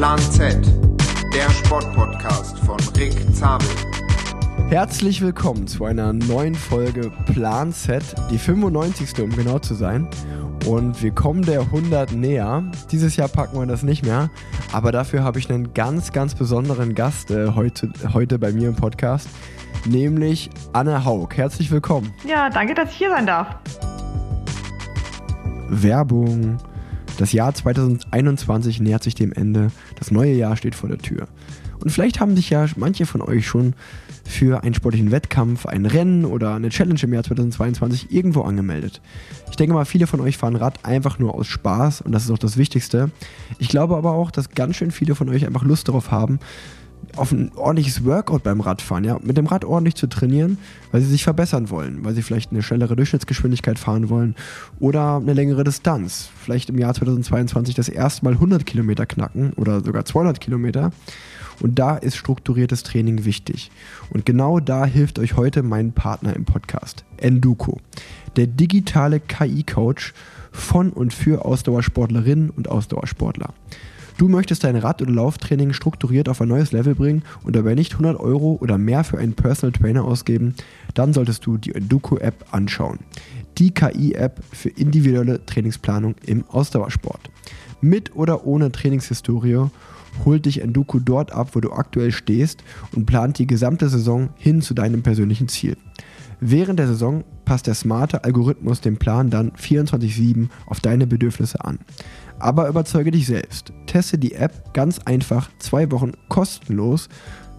Plan Z, der Sportpodcast von Rick Zabel. Herzlich willkommen zu einer neuen Folge Plan Z, die 95. um genau zu sein. Und wir kommen der 100 näher. Dieses Jahr packen wir das nicht mehr, aber dafür habe ich einen ganz, ganz besonderen Gast äh, heute, heute bei mir im Podcast, nämlich Anne Haug. Herzlich willkommen. Ja, danke, dass ich hier sein darf. Werbung. Das Jahr 2021 nähert sich dem Ende. Das neue Jahr steht vor der Tür. Und vielleicht haben sich ja manche von euch schon für einen sportlichen Wettkampf, ein Rennen oder eine Challenge im Jahr 2022 irgendwo angemeldet. Ich denke mal, viele von euch fahren Rad einfach nur aus Spaß und das ist auch das Wichtigste. Ich glaube aber auch, dass ganz schön viele von euch einfach Lust darauf haben, auf ein ordentliches Workout beim Radfahren, ja, mit dem Rad ordentlich zu trainieren, weil sie sich verbessern wollen, weil sie vielleicht eine schnellere Durchschnittsgeschwindigkeit fahren wollen oder eine längere Distanz. Vielleicht im Jahr 2022 das erste Mal 100 Kilometer knacken oder sogar 200 Kilometer. Und da ist strukturiertes Training wichtig. Und genau da hilft euch heute mein Partner im Podcast, Enduko, der digitale KI-Coach von und für Ausdauersportlerinnen und Ausdauersportler. Du möchtest dein Rad- oder Lauftraining strukturiert auf ein neues Level bringen und dabei nicht 100 Euro oder mehr für einen Personal Trainer ausgeben, dann solltest du die Enduko-App anschauen. Die KI-App für individuelle Trainingsplanung im Ausdauersport. Mit oder ohne Trainingshistorie holt dich Enduko dort ab, wo du aktuell stehst und plant die gesamte Saison hin zu deinem persönlichen Ziel. Während der Saison passt der smarte Algorithmus den Plan dann 24/7 auf deine Bedürfnisse an. Aber überzeuge dich selbst. Teste die App ganz einfach zwei Wochen kostenlos.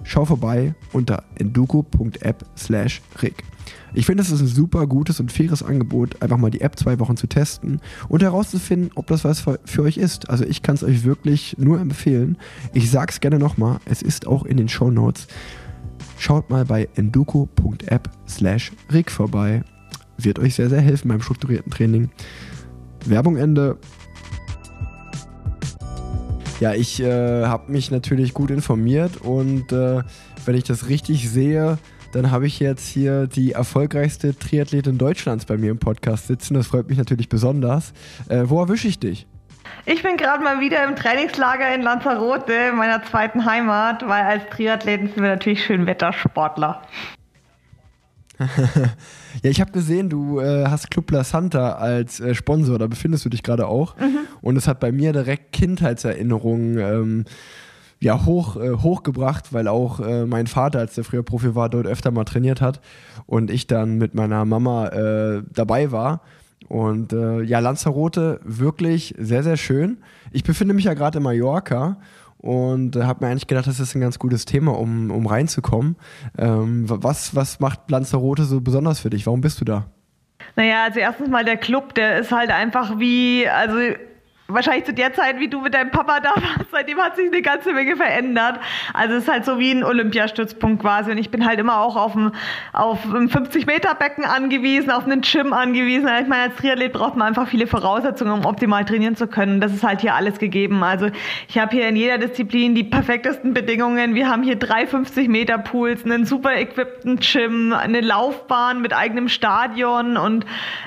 Schau vorbei unter enduko.app slash rig. Ich finde, es ist ein super gutes und faires Angebot, einfach mal die App zwei Wochen zu testen und herauszufinden, ob das was für euch ist. Also ich kann es euch wirklich nur empfehlen. Ich sage es gerne nochmal, es ist auch in den Show Notes. Schaut mal bei enduko.app slash rig vorbei. Wird euch sehr, sehr helfen beim strukturierten Training. Werbung Ende. Ja, ich äh, habe mich natürlich gut informiert und äh, wenn ich das richtig sehe, dann habe ich jetzt hier die erfolgreichste Triathletin Deutschlands bei mir im Podcast sitzen. Das freut mich natürlich besonders. Äh, wo erwische ich dich? Ich bin gerade mal wieder im Trainingslager in Lanzarote, meiner zweiten Heimat, weil als Triathleten sind wir natürlich schön Wettersportler. ja, ich habe gesehen, du äh, hast Club La Santa als äh, Sponsor, da befindest du dich gerade auch. Mhm. Und es hat bei mir direkt Kindheitserinnerungen ähm, ja, hoch, äh, hochgebracht, weil auch äh, mein Vater, als der früher Profi war, dort öfter mal trainiert hat und ich dann mit meiner Mama äh, dabei war. Und äh, ja, Lanzarote wirklich sehr, sehr schön. Ich befinde mich ja gerade in Mallorca und äh, habe mir eigentlich gedacht, das ist ein ganz gutes Thema, um, um reinzukommen. Ähm, was, was macht Lanzarote so besonders für dich? Warum bist du da? Naja, also erstens mal der Club, der ist halt einfach wie, also wahrscheinlich zu der Zeit, wie du mit deinem Papa da warst, seitdem hat sich eine ganze Menge verändert. Also es ist halt so wie ein Olympiastützpunkt quasi. Und ich bin halt immer auch auf ein, auf ein 50-Meter-Becken angewiesen, auf einen Gym angewiesen. Ich meine, als Triathlet braucht man einfach viele Voraussetzungen, um optimal trainieren zu können. Das ist halt hier alles gegeben. Also ich habe hier in jeder Disziplin die perfektesten Bedingungen. Wir haben hier drei 50-Meter-Pools, einen super equipten Gym, eine Laufbahn mit eigenem Stadion und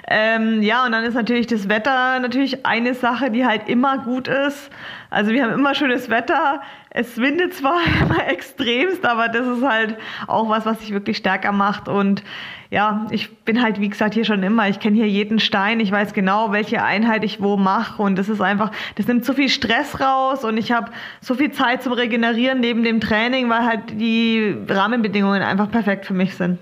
ähm, ja, und dann ist natürlich das Wetter natürlich eine Sache, die halt halt immer gut ist. Also wir haben immer schönes Wetter. Es windet zwar immer extremst, aber das ist halt auch was, was sich wirklich stärker macht. Und ja, ich bin halt, wie gesagt, hier schon immer. Ich kenne hier jeden Stein. Ich weiß genau, welche Einheit ich wo mache. Und das ist einfach, das nimmt so viel Stress raus und ich habe so viel Zeit zum Regenerieren neben dem Training, weil halt die Rahmenbedingungen einfach perfekt für mich sind.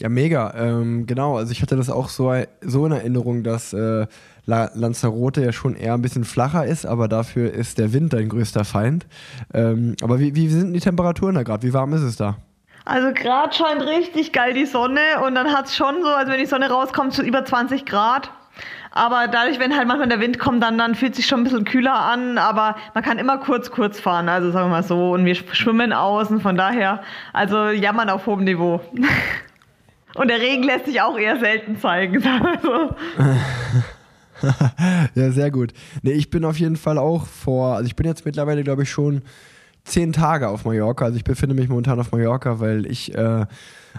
Ja, mega. Ähm, genau, also ich hatte das auch so, so in Erinnerung, dass äh, Lanzarote ja schon eher ein bisschen flacher ist, aber dafür ist der Wind dein größter Feind. Ähm, aber wie, wie sind die Temperaturen da gerade? Wie warm ist es da? Also gerade scheint richtig geil die Sonne und dann hat es schon so, also wenn die Sonne rauskommt, so über 20 Grad. Aber dadurch, wenn halt manchmal der Wind kommt, dann, dann fühlt es sich schon ein bisschen kühler an. Aber man kann immer kurz, kurz fahren. Also sagen wir mal so. Und wir schwimmen außen. Von daher, also jammern auf hohem Niveau. Und der Regen lässt sich auch eher selten zeigen. Sagen wir so. ja, sehr gut. Nee, ich bin auf jeden Fall auch vor, also ich bin jetzt mittlerweile, glaube ich, schon zehn Tage auf Mallorca. Also ich befinde mich momentan auf Mallorca, weil ich äh,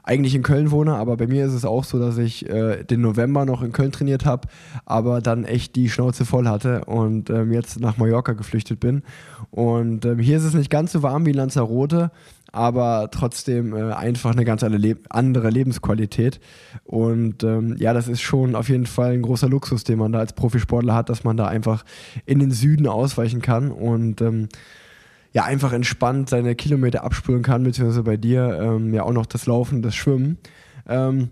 eigentlich in Köln wohne, aber bei mir ist es auch so, dass ich äh, den November noch in Köln trainiert habe, aber dann echt die Schnauze voll hatte und ähm, jetzt nach Mallorca geflüchtet bin. Und ähm, hier ist es nicht ganz so warm wie Lanzarote, aber trotzdem äh, einfach eine ganz andere Lebensqualität. Und ähm, ja, das ist schon auf jeden Fall ein großer Luxus, den man da als Profisportler hat, dass man da einfach in den Süden ausweichen kann und ähm, ja einfach entspannt seine Kilometer abspülen kann, beziehungsweise bei dir ähm, ja auch noch das Laufen, das Schwimmen. Ähm,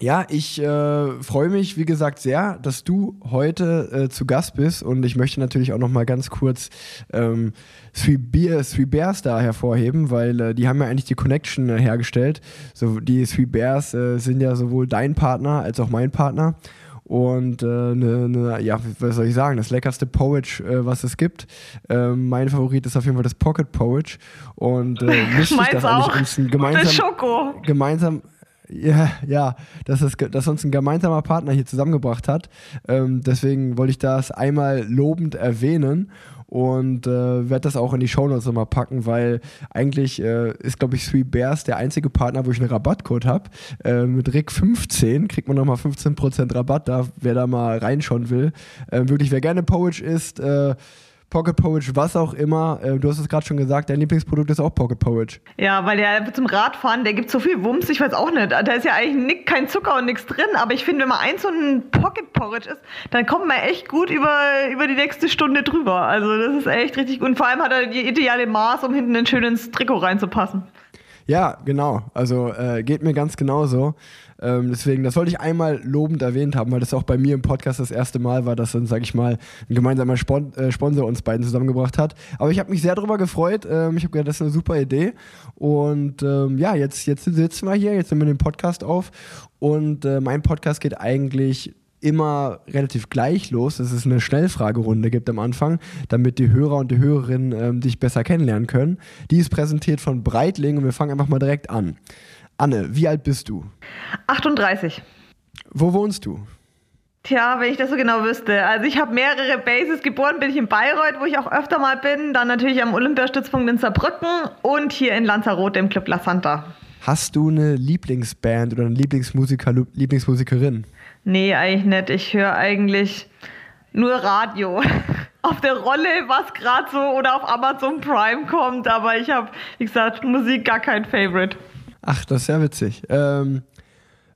ja, ich äh, freue mich, wie gesagt, sehr, dass du heute äh, zu Gast bist. Und ich möchte natürlich auch noch mal ganz kurz ähm, Three, Beer, Three Bears da hervorheben, weil äh, die haben ja eigentlich die Connection äh, hergestellt. So, die Three Bears äh, sind ja sowohl dein Partner als auch mein Partner. Und äh, ne, ne, ja, was soll ich sagen, das leckerste Porridge, äh, was es gibt. Äh, mein Favorit ist auf jeden Fall das Pocket Porridge. Und äh, lustig, dass eigentlich uns ein gemeinsam, gemeinsam ja, ja, dass, es, dass uns ein gemeinsamer Partner hier zusammengebracht hat. Ähm, deswegen wollte ich das einmal lobend erwähnen und äh, werde das auch in die Shownotes nochmal packen, weil eigentlich äh, ist, glaube ich, Three Bears der einzige Partner, wo ich einen Rabattcode habe. Äh, mit RIC15 kriegt man nochmal 15% Rabatt da, wer da mal reinschauen will. Äh, wirklich, wer gerne Poach isst, äh, Pocket Porridge, was auch immer. Äh, du hast es gerade schon gesagt, dein Lieblingsprodukt ist auch Pocket Porridge. Ja, weil der zum Radfahren, der gibt so viel Wumms, ich weiß auch nicht. Da ist ja eigentlich kein Zucker und nichts drin, aber ich finde, wenn man eins so ein Pocket Porridge ist, dann kommt man echt gut über, über die nächste Stunde drüber. Also das ist echt richtig gut. Und vor allem hat er die ideale Maß, um hinten ein schönes Trikot reinzupassen. Ja, genau. Also äh, geht mir ganz genauso. Ähm, deswegen, das wollte ich einmal lobend erwähnt haben, weil das auch bei mir im Podcast das erste Mal war, dass dann, sag ich mal, ein gemeinsamer Spon äh, Sponsor uns beiden zusammengebracht hat. Aber ich habe mich sehr darüber gefreut. Ähm, ich habe gedacht, das ist eine super Idee. Und ähm, ja, jetzt, jetzt sitzen wir hier, jetzt nehmen wir den Podcast auf. Und äh, mein Podcast geht eigentlich immer relativ gleich los, dass es eine Schnellfragerunde gibt am Anfang, damit die Hörer und die Hörerinnen ähm, dich besser kennenlernen können. Die ist präsentiert von Breitling und wir fangen einfach mal direkt an. Anne, wie alt bist du? 38. Wo wohnst du? Tja, wenn ich das so genau wüsste. Also ich habe mehrere Bases. Geboren bin ich in Bayreuth, wo ich auch öfter mal bin. Dann natürlich am Olympiastützpunkt in Saarbrücken und hier in Lanzarote im Club La Santa. Hast du eine Lieblingsband oder eine Lieblingsmusiker, Lieblingsmusikerin? Nee, eigentlich nicht. Ich höre eigentlich nur Radio. auf der Rolle, was gerade so oder auf Amazon Prime kommt. Aber ich habe, wie gesagt, Musik gar kein Favorite. Ach, das ist ja witzig. Ähm,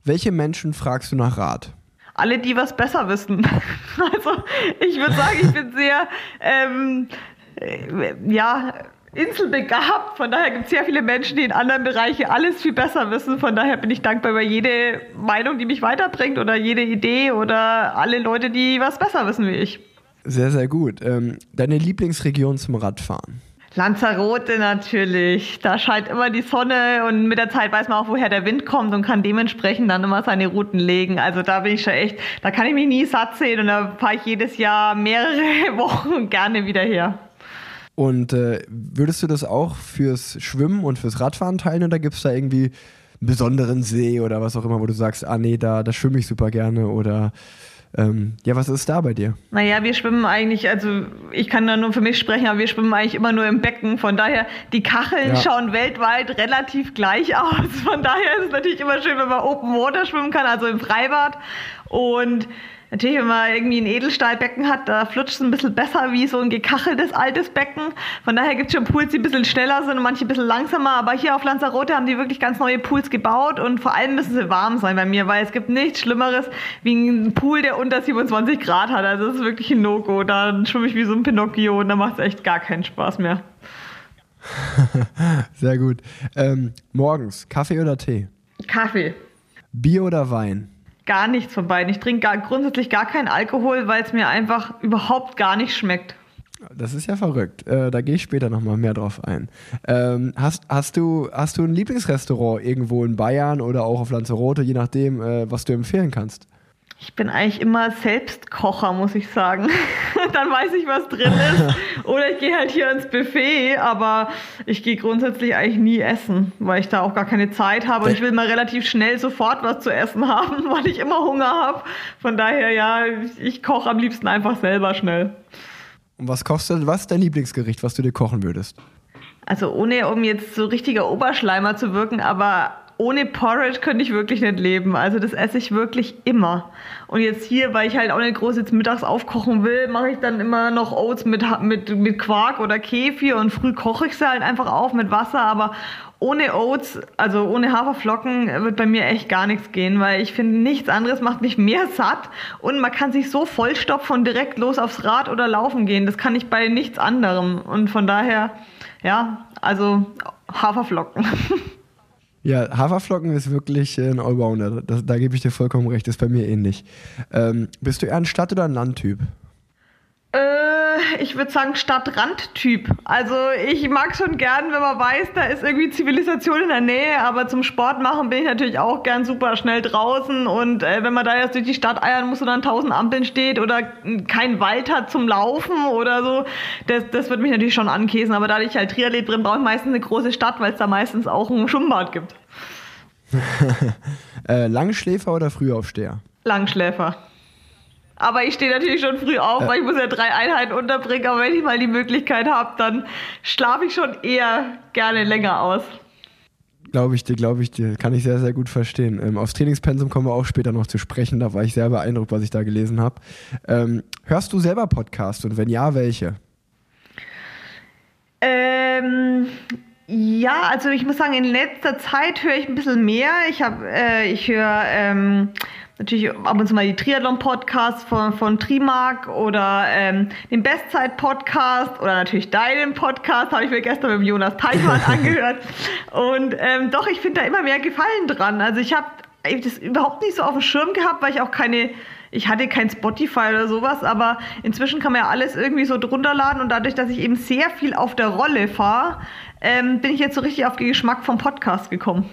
welche Menschen fragst du nach Rat? Alle, die was besser wissen. Also ich würde sagen, ich bin sehr, ähm, äh, ja, inselbegabt. Von daher gibt es sehr viele Menschen, die in anderen Bereichen alles viel besser wissen. Von daher bin ich dankbar über jede Meinung, die mich weiterbringt oder jede Idee oder alle Leute, die was besser wissen wie ich. Sehr, sehr gut. Ähm, deine Lieblingsregion zum Radfahren? Lanzarote natürlich. Da scheint immer die Sonne und mit der Zeit weiß man auch, woher der Wind kommt und kann dementsprechend dann immer seine Routen legen. Also da bin ich schon echt, da kann ich mich nie satt sehen und da fahre ich jedes Jahr mehrere Wochen gerne wieder her. Und äh, würdest du das auch fürs Schwimmen und fürs Radfahren teilen oder gibt es da irgendwie einen besonderen See oder was auch immer, wo du sagst, ah nee, da, da schwimme ich super gerne oder ähm, ja, was ist da bei dir? Naja, wir schwimmen eigentlich, also ich kann da nur für mich sprechen, aber wir schwimmen eigentlich immer nur im Becken. Von daher, die Kacheln ja. schauen weltweit relativ gleich aus. Von daher ist es natürlich immer schön, wenn man Open Water schwimmen kann, also im Freibad. Und Natürlich, wenn man irgendwie ein Edelstahlbecken hat, da flutscht es ein bisschen besser wie so ein gekacheltes altes Becken. Von daher gibt es schon Pools, die ein bisschen schneller sind und manche ein bisschen langsamer. Aber hier auf Lanzarote haben die wirklich ganz neue Pools gebaut und vor allem müssen sie warm sein bei mir, weil es gibt nichts Schlimmeres wie ein Pool, der unter 27 Grad hat. Also das ist wirklich ein No-Go. Da schwimme ich wie so ein Pinocchio und da macht es echt gar keinen Spaß mehr. Sehr gut. Ähm, morgens, Kaffee oder Tee? Kaffee. Bier oder Wein? Gar nichts von beiden. Ich trinke gar, grundsätzlich gar keinen Alkohol, weil es mir einfach überhaupt gar nicht schmeckt. Das ist ja verrückt. Äh, da gehe ich später nochmal mehr drauf ein. Ähm, hast, hast, du, hast du ein Lieblingsrestaurant irgendwo in Bayern oder auch auf Lanzarote, je nachdem, äh, was du empfehlen kannst? Ich bin eigentlich immer Selbstkocher, muss ich sagen. Dann weiß ich, was drin ist. Oder ich gehe halt hier ins Buffet, aber ich gehe grundsätzlich eigentlich nie essen, weil ich da auch gar keine Zeit habe. Und ich will mal relativ schnell sofort was zu essen haben, weil ich immer Hunger habe. Von daher, ja, ich koche am liebsten einfach selber schnell. Und was kochst du, was ist dein Lieblingsgericht, was du dir kochen würdest? Also ohne, um jetzt so richtiger Oberschleimer zu wirken, aber ohne Porridge könnte ich wirklich nicht leben. Also das esse ich wirklich immer. Und jetzt hier, weil ich halt auch nicht groß jetzt mittags aufkochen will, mache ich dann immer noch Oats mit, mit, mit Quark oder Kefir und früh koche ich sie halt einfach auf mit Wasser. Aber ohne Oats, also ohne Haferflocken, wird bei mir echt gar nichts gehen, weil ich finde, nichts anderes macht mich mehr satt und man kann sich so vollstopfen und direkt los aufs Rad oder laufen gehen. Das kann ich bei nichts anderem. Und von daher, ja, also Haferflocken. Ja, Haferflocken ist wirklich ein Allrounder. Das, da gebe ich dir vollkommen recht. Ist bei mir ähnlich. Ähm, bist du eher ein Stadt- oder ein Landtyp? Ich würde sagen Stadtrandtyp. Also ich mag schon gern, wenn man weiß, da ist irgendwie Zivilisation in der Nähe, aber zum Sport machen bin ich natürlich auch gern super schnell draußen und äh, wenn man da jetzt durch die Stadt eiern muss und dann tausend Ampeln steht oder kein Wald hat zum Laufen oder so, das, das wird mich natürlich schon ankäsen, aber da ich halt Triathlet bin, brauche ich meistens eine große Stadt, weil es da meistens auch ein Schwimmbad gibt. äh, Langschläfer oder Frühaufsteher? Langschläfer. Aber ich stehe natürlich schon früh auf, weil ich muss ja drei Einheiten unterbringen. Aber wenn ich mal die Möglichkeit habe, dann schlafe ich schon eher gerne länger aus. Glaube ich dir, glaube ich dir. Kann ich sehr, sehr gut verstehen. Ähm, aufs Trainingspensum kommen wir auch später noch zu sprechen. Da war ich sehr beeindruckt, was ich da gelesen habe. Ähm, hörst du selber Podcasts und wenn ja, welche? Ähm, ja, also ich muss sagen, in letzter Zeit höre ich ein bisschen mehr. Ich äh, ich höre ähm, natürlich ab und zu mal die Triathlon-Podcasts von, von Trimark oder ähm, den Bestzeit-Podcast oder natürlich deinen Podcast, habe ich mir gestern mit Jonas Teichmann angehört. Und ähm, doch, ich finde da immer mehr Gefallen dran. Also ich habe das überhaupt nicht so auf dem Schirm gehabt, weil ich auch keine, ich hatte kein Spotify oder sowas, aber inzwischen kann man ja alles irgendwie so drunter laden und dadurch, dass ich eben sehr viel auf der Rolle fahre, ähm, bin ich jetzt so richtig auf den Geschmack vom Podcast gekommen.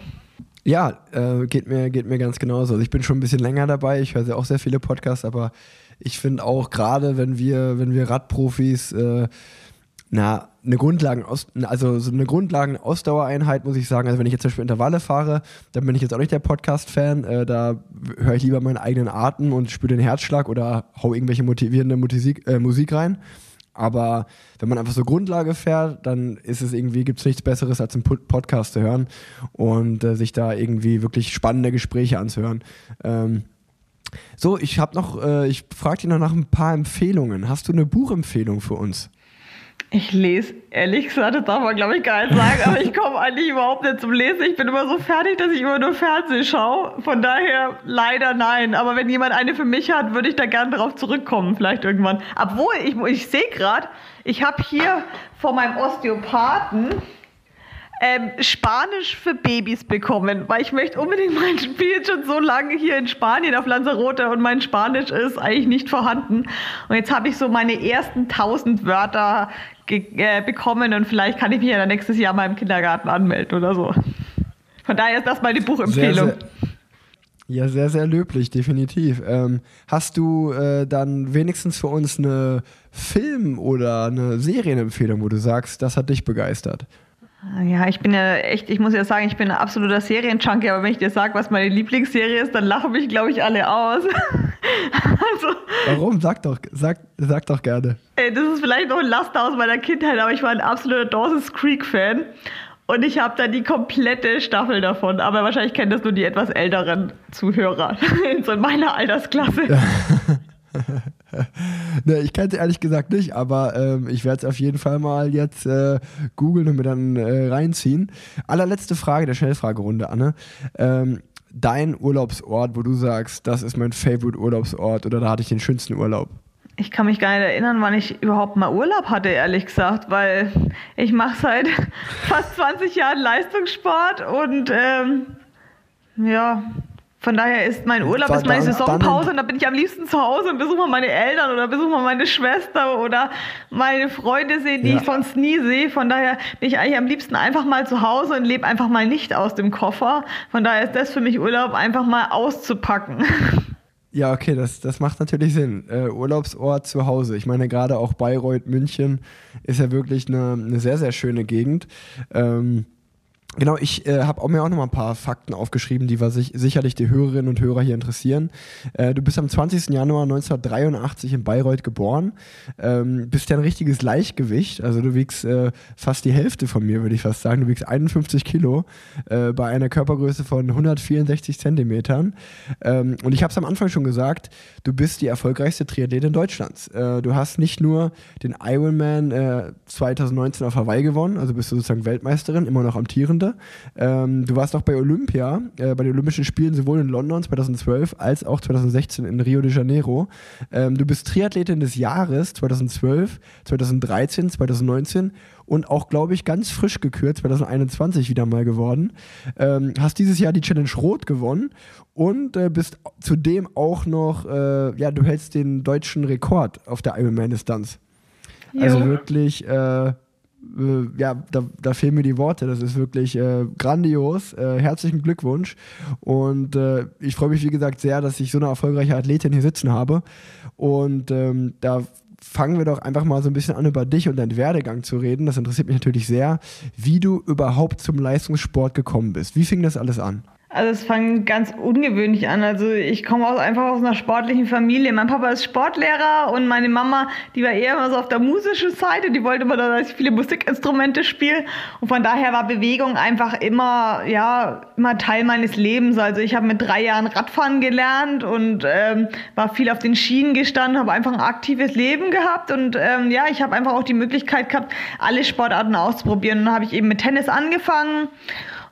Ja, äh, geht, mir, geht mir ganz genauso. Also ich bin schon ein bisschen länger dabei, ich höre ja auch sehr viele Podcasts, aber ich finde auch gerade, wenn wir, wenn wir Radprofis äh, na, eine Grundlagen, also so eine Grundlagen-Ausdauereinheit, muss ich sagen. Also wenn ich jetzt zum Beispiel Intervalle fahre, dann bin ich jetzt auch nicht der Podcast-Fan. Äh, da höre ich lieber meinen eigenen Atem und spüre den Herzschlag oder hau irgendwelche motivierende Musik, äh, Musik rein. Aber wenn man einfach so Grundlage fährt, dann ist es irgendwie, gibt es nichts Besseres, als einen Podcast zu hören und äh, sich da irgendwie wirklich spannende Gespräche anzuhören. Ähm, so, ich habe noch, äh, ich frage dich noch nach ein paar Empfehlungen. Hast du eine Buchempfehlung für uns? Ich lese, ehrlich gesagt, das darf man glaube ich gar nicht sagen, aber ich komme eigentlich überhaupt nicht zum Lesen. Ich bin immer so fertig, dass ich immer nur Fernsehen schaue. Von daher leider nein. Aber wenn jemand eine für mich hat, würde ich da gerne darauf zurückkommen, vielleicht irgendwann. Obwohl, ich, ich sehe gerade, ich habe hier vor meinem Osteopathen ähm, Spanisch für Babys bekommen, weil ich möchte unbedingt mein Spiel schon so lange hier in Spanien auf Lanzarote und mein Spanisch ist eigentlich nicht vorhanden. Und jetzt habe ich so meine ersten tausend Wörter äh, bekommen und vielleicht kann ich mich ja nächstes Jahr mal im Kindergarten anmelden oder so. Von daher ist das meine Buchempfehlung. Sehr, sehr ja, sehr, sehr löblich, definitiv. Ähm, hast du äh, dann wenigstens für uns eine Film- oder eine Serienempfehlung, wo du sagst, das hat dich begeistert? Ja, ich bin ja echt, ich muss ja sagen, ich bin ein absoluter Serienjunkie, aber wenn ich dir sage, was meine Lieblingsserie ist, dann lachen mich, glaube ich, alle aus. also, Warum? Sag doch, sag, sag doch gerne. Ey, das ist vielleicht noch ein Laster aus meiner Kindheit, aber ich war ein absoluter Dawson's Creek-Fan. Und ich habe da die komplette Staffel davon. Aber wahrscheinlich kennen das nur die etwas älteren Zuhörer. so in meiner Altersklasse. Ne, ich kenne es ehrlich gesagt nicht, aber ähm, ich werde es auf jeden Fall mal jetzt äh, googeln und mir dann äh, reinziehen. Allerletzte Frage der Schnellfragerunde, Anne. Ähm, dein Urlaubsort, wo du sagst, das ist mein Favorite Urlaubsort oder da hatte ich den schönsten Urlaub? Ich kann mich gar nicht erinnern, wann ich überhaupt mal Urlaub hatte, ehrlich gesagt, weil ich mache seit fast 20 Jahren Leistungssport und ähm, ja, von daher ist mein Urlaub, ist meine Saisonpause und da bin ich am liebsten zu Hause und besuche mal meine Eltern oder besuche mal meine Schwester oder meine Freunde sehen, die ja. ich sonst nie sehe. Von daher bin ich eigentlich am liebsten einfach mal zu Hause und lebe einfach mal nicht aus dem Koffer. Von daher ist das für mich Urlaub, einfach mal auszupacken. Ja, okay, das, das macht natürlich Sinn. Äh, Urlaubsort zu Hause. Ich meine, gerade auch Bayreuth, München ist ja wirklich eine, eine sehr, sehr schöne Gegend. Ähm, Genau, ich äh, habe mir auch noch mal ein paar Fakten aufgeschrieben, die was sich, sicherlich die Hörerinnen und Hörer hier interessieren. Äh, du bist am 20. Januar 1983 in Bayreuth geboren, ähm, bist ja ein richtiges Leichtgewicht, also du wiegst äh, fast die Hälfte von mir, würde ich fast sagen. Du wiegst 51 Kilo äh, bei einer Körpergröße von 164 Zentimetern. Ähm, und ich habe es am Anfang schon gesagt, du bist die erfolgreichste Triathletin Deutschlands. Äh, du hast nicht nur den Ironman 2019 äh, auf Hawaii gewonnen, also bist du sozusagen Weltmeisterin, immer noch amtierend Runde. Ähm, du warst auch bei Olympia, äh, bei den Olympischen Spielen sowohl in London 2012 als auch 2016 in Rio de Janeiro. Ähm, du bist Triathletin des Jahres 2012, 2013, 2019 und auch, glaube ich, ganz frisch gekürt 2021 wieder mal geworden. Ähm, hast dieses Jahr die Challenge Rot gewonnen und äh, bist zudem auch noch, äh, ja, du hältst den deutschen Rekord auf der Ironman-Distanz. Also wirklich äh, ja, da, da, fehlen mir die Worte. Das ist wirklich äh, grandios. Äh, herzlichen Glückwunsch. Und äh, ich freue mich, wie gesagt, sehr, dass ich so eine erfolgreiche Athletin hier sitzen habe. Und ähm, da fangen wir doch einfach mal so ein bisschen an, über dich und deinen Werdegang zu reden. Das interessiert mich natürlich sehr, wie du überhaupt zum Leistungssport gekommen bist. Wie fing das alles an? Also es fängt ganz ungewöhnlich an. Also ich komme auch einfach aus einer sportlichen Familie. Mein Papa ist Sportlehrer und meine Mama, die war eher immer so auf der musischen Seite. Die wollte immer, dass ich viele Musikinstrumente spiele. Und von daher war Bewegung einfach immer, ja, immer Teil meines Lebens. Also ich habe mit drei Jahren Radfahren gelernt und ähm, war viel auf den Schienen gestanden, habe einfach ein aktives Leben gehabt. Und ähm, ja, ich habe einfach auch die Möglichkeit gehabt, alle Sportarten auszuprobieren. Und dann habe ich eben mit Tennis angefangen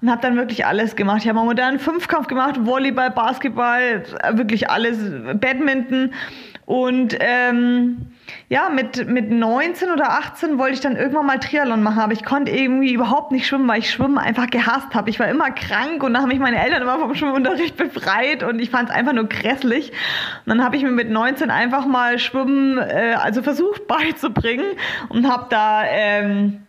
und habe dann wirklich alles gemacht. Ich habe mal modernen Fünfkampf gemacht, Volleyball, Basketball, wirklich alles, Badminton und ähm, ja, mit, mit 19 oder 18 wollte ich dann irgendwann mal Triathlon machen, aber ich konnte irgendwie überhaupt nicht schwimmen, weil ich Schwimmen einfach gehasst habe. Ich war immer krank und dann haben mich meine Eltern immer vom Schwimmunterricht befreit und ich fand es einfach nur grässlich. Und dann habe ich mir mit 19 einfach mal Schwimmen, äh, also versucht beizubringen und habe da... Ähm,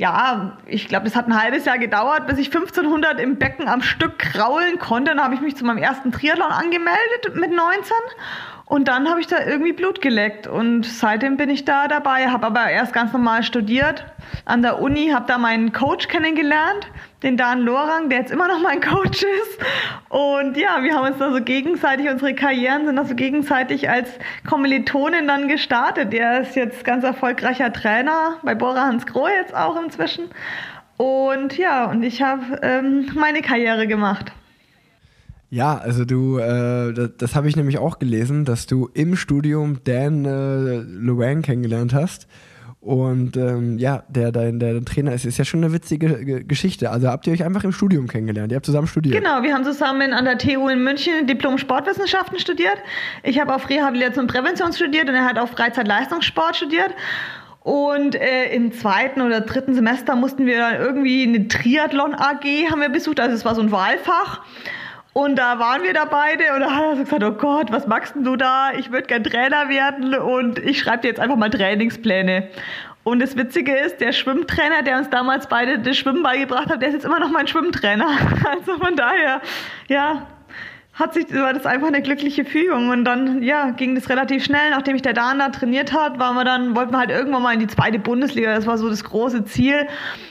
ja, ich glaube, das hat ein halbes Jahr gedauert, bis ich 1500 im Becken am Stück kraulen konnte. Dann habe ich mich zu meinem ersten Triathlon angemeldet mit 19 und dann habe ich da irgendwie Blut geleckt und seitdem bin ich da dabei, habe aber erst ganz normal studiert an der Uni, habe da meinen Coach kennengelernt, den Dan Lorang, der jetzt immer noch mein Coach ist. Und ja, wir haben uns da so gegenseitig, unsere Karrieren sind da so gegenseitig als Kommilitonin dann gestartet. Der ist jetzt ganz erfolgreicher Trainer bei Bora Hans Grohe jetzt auch inzwischen. Und ja, und ich habe ähm, meine Karriere gemacht. Ja, also du, äh, das, das habe ich nämlich auch gelesen, dass du im Studium Dan äh, Luang kennengelernt hast. Und ähm, ja, der dein der Trainer ist, ist ja schon eine witzige Geschichte. Also habt ihr euch einfach im Studium kennengelernt? Ihr habt zusammen studiert? Genau, wir haben zusammen an der TU in München Diplom Sportwissenschaften studiert. Ich habe auf Rehabilitation und Prävention studiert und er hat auf Freizeitleistungssport studiert. Und äh, im zweiten oder dritten Semester mussten wir dann irgendwie eine Triathlon AG haben wir besucht. Also es war so ein Wahlfach. Und da waren wir da beide und da hat er so gesagt, oh Gott, was machst denn du da? Ich würde gern Trainer werden und ich schreibe dir jetzt einfach mal Trainingspläne. Und das Witzige ist, der Schwimmtrainer, der uns damals beide das Schwimmen beigebracht hat, der ist jetzt immer noch mein Schwimmtrainer. Also von daher, ja, hat sich, war das einfach eine glückliche Fügung. Und dann, ja, ging das relativ schnell. Nachdem ich der Dan da trainiert hat, waren wir dann, wollten wir halt irgendwann mal in die zweite Bundesliga. Das war so das große Ziel.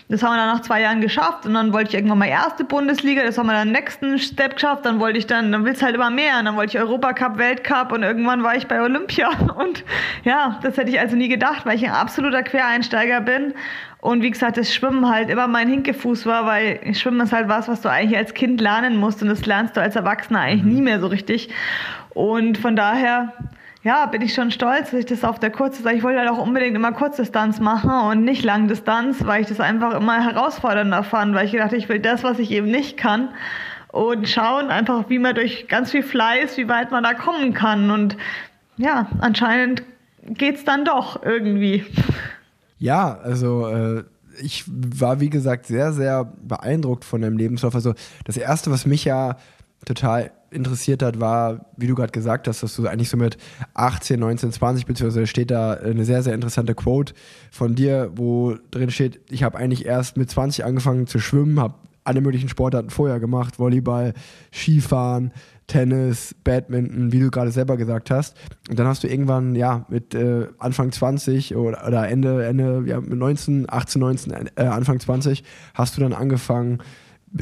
Das haben wir dann nach zwei Jahren geschafft. Und dann wollte ich irgendwann mal erste Bundesliga. Das haben wir dann nächsten Step geschafft. Dann wollte ich dann, dann willst du halt immer mehr. Und dann wollte ich Europacup, Weltcup und irgendwann war ich bei Olympia. Und ja, das hätte ich also nie gedacht, weil ich ein absoluter Quereinsteiger bin. Und wie gesagt, das Schwimmen halt immer mein Hinkefuß war, weil Schwimmen ist halt was, was du eigentlich als Kind lernen musst. Und das lernst du als Erwachsener eigentlich nie mehr so richtig. Und von daher, ja, bin ich schon stolz, dass ich das auf der Kurzdistanz, ich wollte halt auch unbedingt immer Kurzdistanz machen und nicht Langdistanz, weil ich das einfach immer herausfordernder fand, weil ich gedacht, ich will das, was ich eben nicht kann. Und schauen einfach, wie man durch ganz viel Fleiß, wie weit man da kommen kann. Und ja, anscheinend geht's dann doch irgendwie. Ja, also äh, ich war wie gesagt sehr, sehr beeindruckt von deinem Lebenslauf. Also das Erste, was mich ja total interessiert hat, war, wie du gerade gesagt hast, dass du eigentlich so mit 18, 19, 20, beziehungsweise steht da eine sehr, sehr interessante Quote von dir, wo drin steht, ich habe eigentlich erst mit 20 angefangen zu schwimmen, habe alle möglichen Sportarten vorher gemacht, Volleyball, Skifahren, Tennis, Badminton, wie du gerade selber gesagt hast. Und dann hast du irgendwann, ja, mit äh, Anfang 20 oder, oder Ende, Ende, ja, mit 19, 18, 19, äh, Anfang 20, hast du dann angefangen,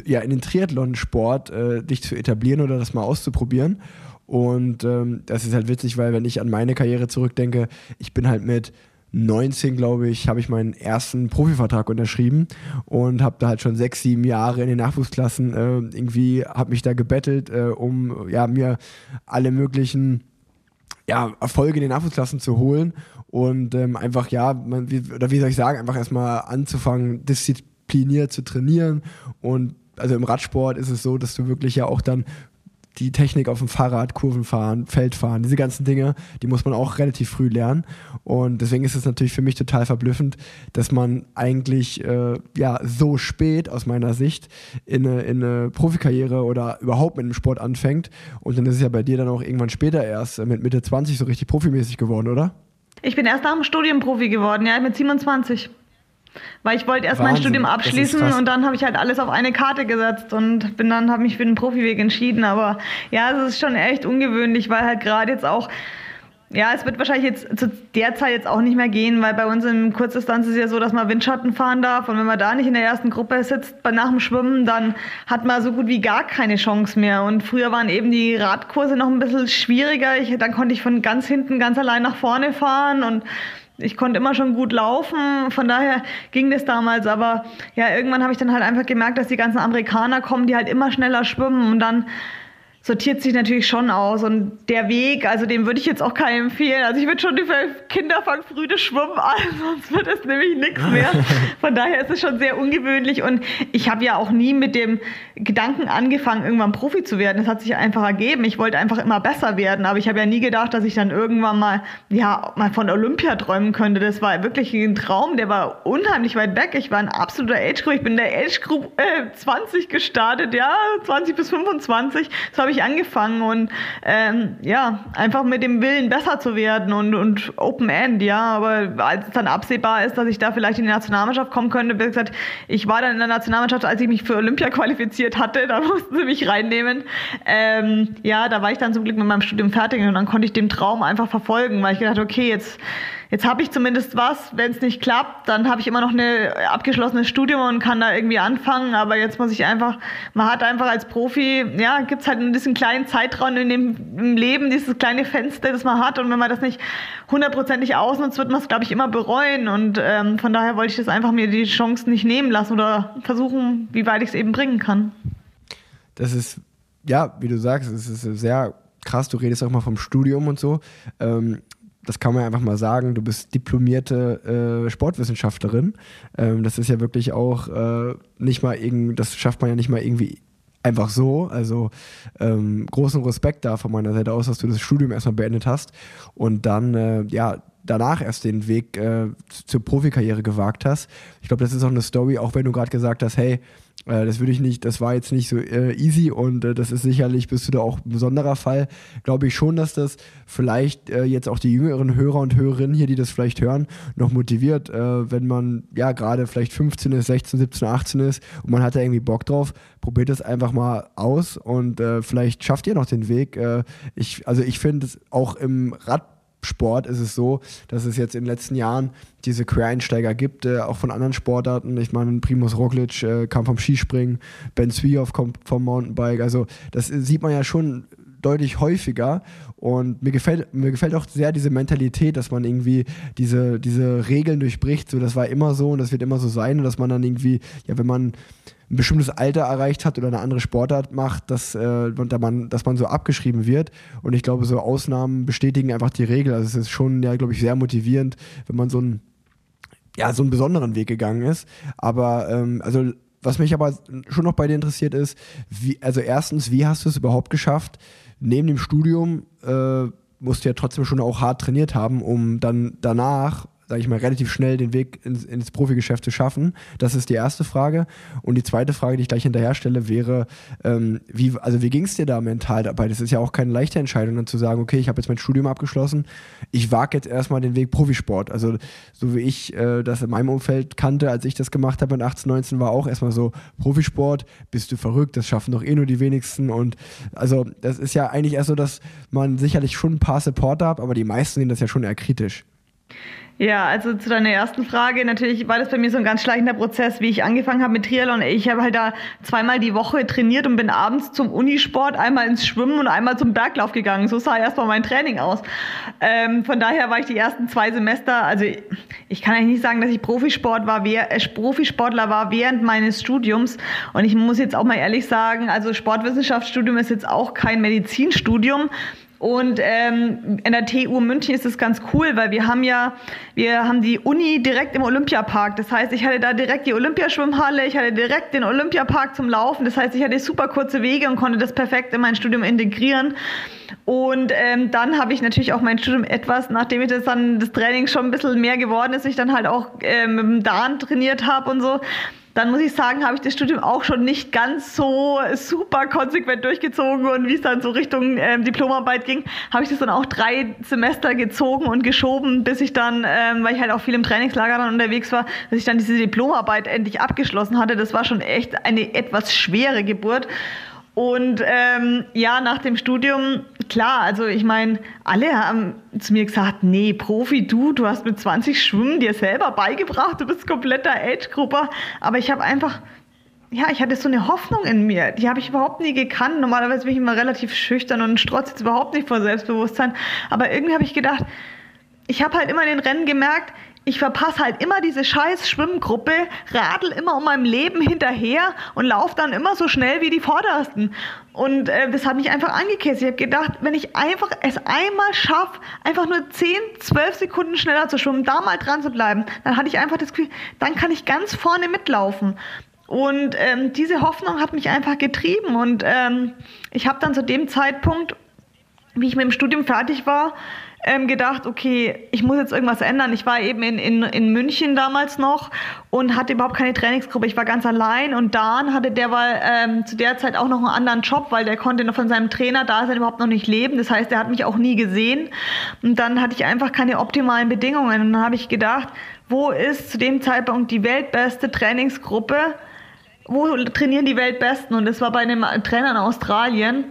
ja, in den Triathlon-Sport äh, dich zu etablieren oder das mal auszuprobieren. Und ähm, das ist halt witzig, weil wenn ich an meine Karriere zurückdenke, ich bin halt mit 19, glaube ich, habe ich meinen ersten Profivertrag unterschrieben und habe da halt schon sechs, sieben Jahre in den Nachwuchsklassen äh, irgendwie, habe mich da gebettelt, äh, um ja, mir alle möglichen ja, Erfolge in den Nachwuchsklassen zu holen und ähm, einfach, ja, man, wie, oder wie soll ich sagen, einfach erstmal anzufangen, diszipliniert zu trainieren und also im Radsport ist es so, dass du wirklich ja auch dann die Technik auf dem Fahrrad, Kurvenfahren, Feldfahren, diese ganzen Dinge, die muss man auch relativ früh lernen. Und deswegen ist es natürlich für mich total verblüffend, dass man eigentlich äh, ja so spät aus meiner Sicht in eine, in eine Profikarriere oder überhaupt mit dem Sport anfängt. Und dann ist es ja bei dir dann auch irgendwann später erst mit Mitte 20 so richtig profimäßig geworden, oder? Ich bin erst nach dem Studium Profi geworden, ja, mit 27. Weil ich wollte erst Wahnsinn, mein Studium abschließen und dann habe ich halt alles auf eine Karte gesetzt und bin dann habe mich für den Profiweg entschieden. Aber ja, es ist schon echt ungewöhnlich, weil halt gerade jetzt auch ja, es wird wahrscheinlich jetzt zu der Zeit jetzt auch nicht mehr gehen, weil bei uns in Kurzdistanz ist es ja so, dass man Windschatten fahren darf und wenn man da nicht in der ersten Gruppe sitzt nach dem Schwimmen, dann hat man so gut wie gar keine Chance mehr. Und früher waren eben die Radkurse noch ein bisschen schwieriger. Ich, dann konnte ich von ganz hinten ganz allein nach vorne fahren und ich konnte immer schon gut laufen, von daher ging das damals, aber ja, irgendwann habe ich dann halt einfach gemerkt, dass die ganzen Amerikaner kommen, die halt immer schneller schwimmen und dann sortiert sich natürlich schon aus. Und der Weg, also den würde ich jetzt auch keinem empfehlen. Also ich würde schon für Kinder fangen früh das Schwimmen an, sonst wird es nämlich nichts mehr. Von daher ist es schon sehr ungewöhnlich. Und ich habe ja auch nie mit dem Gedanken angefangen, irgendwann Profi zu werden. Das hat sich einfach ergeben. Ich wollte einfach immer besser werden. Aber ich habe ja nie gedacht, dass ich dann irgendwann mal, ja, mal von Olympia träumen könnte. Das war wirklich ein Traum. Der war unheimlich weit weg. Ich war ein absoluter Age Group. Ich bin in der Age Group äh, 20 gestartet, ja, 20 bis 25. Das habe ich angefangen und ähm, ja, einfach mit dem Willen besser zu werden und, und Open End, ja. Aber als es dann absehbar ist, dass ich da vielleicht in die Nationalmannschaft kommen könnte, wie gesagt, ich war dann in der Nationalmannschaft, als ich mich für Olympia qualifiziert hatte, da mussten sie mich reinnehmen. Ähm, ja, da war ich dann zum Glück mit meinem Studium fertig und dann konnte ich den Traum einfach verfolgen, weil ich gedacht, okay, jetzt jetzt habe ich zumindest was. Wenn es nicht klappt, dann habe ich immer noch eine abgeschlossenes Studium und kann da irgendwie anfangen. Aber jetzt muss ich einfach, man hat einfach als Profi, ja, gibt es halt in diesem kleinen Zeitraum in dem im Leben, dieses kleine Fenster, das man hat. Und wenn man das nicht hundertprozentig ausnutzt, wird man es, glaube ich, immer bereuen. Und ähm, von daher wollte ich das einfach mir die Chance nicht nehmen lassen oder versuchen, wie weit ich es eben bringen kann. Das ist, ja, wie du sagst, es ist sehr krass, du redest auch mal vom Studium und so. Ähm, das kann man einfach mal sagen, du bist diplomierte äh, Sportwissenschaftlerin. Ähm, das ist ja wirklich auch äh, nicht mal irgendwie, das schafft man ja nicht mal irgendwie einfach so. Also ähm, großen Respekt da von meiner Seite aus, dass du das Studium erstmal beendet hast und dann äh, ja danach erst den Weg äh, zur Profikarriere gewagt hast. Ich glaube, das ist auch eine Story, auch wenn du gerade gesagt hast, hey, das würde ich nicht, das war jetzt nicht so äh, easy und äh, das ist sicherlich, bist du da auch ein besonderer Fall. Glaube ich schon, dass das vielleicht äh, jetzt auch die jüngeren Hörer und Hörerinnen hier, die das vielleicht hören, noch motiviert, äh, wenn man ja gerade vielleicht 15 ist, 16, 17, 18 ist und man hat da irgendwie Bock drauf, probiert das einfach mal aus und äh, vielleicht schafft ihr noch den Weg. ich, also ich finde es auch im Rad Sport ist es so, dass es jetzt in den letzten Jahren diese Quereinsteiger gibt, äh, auch von anderen Sportarten. Ich meine, Primus Roglic äh, kam vom Skispringen, Ben Zwiehoff kommt vom Mountainbike. Also das sieht man ja schon deutlich häufiger und mir gefällt, mir gefällt auch sehr diese Mentalität, dass man irgendwie diese, diese Regeln durchbricht. So, das war immer so und das wird immer so sein und dass man dann irgendwie, ja, wenn man ein bestimmtes Alter erreicht hat oder eine andere Sportart macht, dass, äh, man, dass man so abgeschrieben wird. Und ich glaube, so Ausnahmen bestätigen einfach die Regel. Also es ist schon, ja, glaube ich, sehr motivierend, wenn man so einen, ja, so einen besonderen Weg gegangen ist. Aber, ähm, also was mich aber schon noch bei dir interessiert ist, wie, also erstens, wie hast du es überhaupt geschafft, neben dem Studium äh, musst du ja trotzdem schon auch hart trainiert haben, um dann danach sage ich mal, relativ schnell den Weg ins, ins Profigeschäft zu schaffen? Das ist die erste Frage. Und die zweite Frage, die ich gleich hinterher stelle, wäre, ähm, wie, also wie ging es dir da mental dabei? Das ist ja auch keine leichte Entscheidung, dann zu sagen, okay, ich habe jetzt mein Studium abgeschlossen, ich wage jetzt erstmal den Weg Profisport. Also so wie ich äh, das in meinem Umfeld kannte, als ich das gemacht habe mit 18, 19, war auch erstmal so, Profisport, bist du verrückt, das schaffen doch eh nur die wenigsten. Und also das ist ja eigentlich erst so, dass man sicherlich schon ein paar Supporter hat, aber die meisten sehen das ja schon eher kritisch. Ja, also zu deiner ersten Frage. Natürlich war das bei mir so ein ganz schleichender Prozess, wie ich angefangen habe mit Triathlon. Ich habe halt da zweimal die Woche trainiert und bin abends zum Unisport einmal ins Schwimmen und einmal zum Berglauf gegangen. So sah erstmal mein Training aus. Ähm, von daher war ich die ersten zwei Semester, also ich kann eigentlich nicht sagen, dass ich Profisport war, äh, Profisportler war während meines Studiums. Und ich muss jetzt auch mal ehrlich sagen, also Sportwissenschaftsstudium ist jetzt auch kein Medizinstudium. Und ähm, in der TU München ist es ganz cool, weil wir haben ja, wir haben die Uni direkt im Olympiapark. Das heißt, ich hatte da direkt die Olympiaschwimmhalle, ich hatte direkt den Olympiapark zum Laufen. Das heißt, ich hatte super kurze Wege und konnte das perfekt in mein Studium integrieren. Und ähm, dann habe ich natürlich auch mein Studium etwas, nachdem ich das dann das Training schon ein bisschen mehr geworden ist, ich dann halt auch ähm, mit dem Darm trainiert habe und so, dann muss ich sagen, habe ich das Studium auch schon nicht ganz so super konsequent durchgezogen und wie es dann so Richtung ähm, Diplomarbeit ging, habe ich das dann auch drei Semester gezogen und geschoben, bis ich dann, ähm, weil ich halt auch viel im Trainingslager dann unterwegs war, dass ich dann diese Diplomarbeit endlich abgeschlossen hatte. Das war schon echt eine etwas schwere Geburt. Und ähm, ja, nach dem Studium, klar, also ich meine, alle haben zu mir gesagt, nee, Profi, du, du hast mit 20 Schwimmen dir selber beigebracht, du bist kompletter Age-Grupper. Aber ich habe einfach, ja, ich hatte so eine Hoffnung in mir, die habe ich überhaupt nie gekannt. Normalerweise bin ich immer relativ schüchtern und strotze jetzt überhaupt nicht vor Selbstbewusstsein. Aber irgendwie habe ich gedacht, ich habe halt immer in den Rennen gemerkt, ich verpasse halt immer diese scheiß Schwimmgruppe, radel immer um mein Leben hinterher und laufe dann immer so schnell wie die Vordersten. Und äh, das hat mich einfach angekäst. Ich habe gedacht, wenn ich einfach es einmal schaffe, einfach nur 10, 12 Sekunden schneller zu schwimmen, da mal dran zu bleiben, dann hatte ich einfach das Gefühl, dann kann ich ganz vorne mitlaufen. Und ähm, diese Hoffnung hat mich einfach getrieben. Und ähm, ich habe dann zu dem Zeitpunkt, wie ich mit dem Studium fertig war, ähm, gedacht, okay, ich muss jetzt irgendwas ändern. Ich war eben in, in, in München damals noch und hatte überhaupt keine Trainingsgruppe. Ich war ganz allein und Dan hatte der war ähm, zu der Zeit auch noch einen anderen Job, weil der konnte noch von seinem Trainer da sein überhaupt noch nicht leben. Das heißt, er hat mich auch nie gesehen. Und dann hatte ich einfach keine optimalen Bedingungen. Und dann habe ich gedacht, wo ist zu dem Zeitpunkt die weltbeste Trainingsgruppe? Wo trainieren die Weltbesten? Und das war bei einem Trainer in Australien.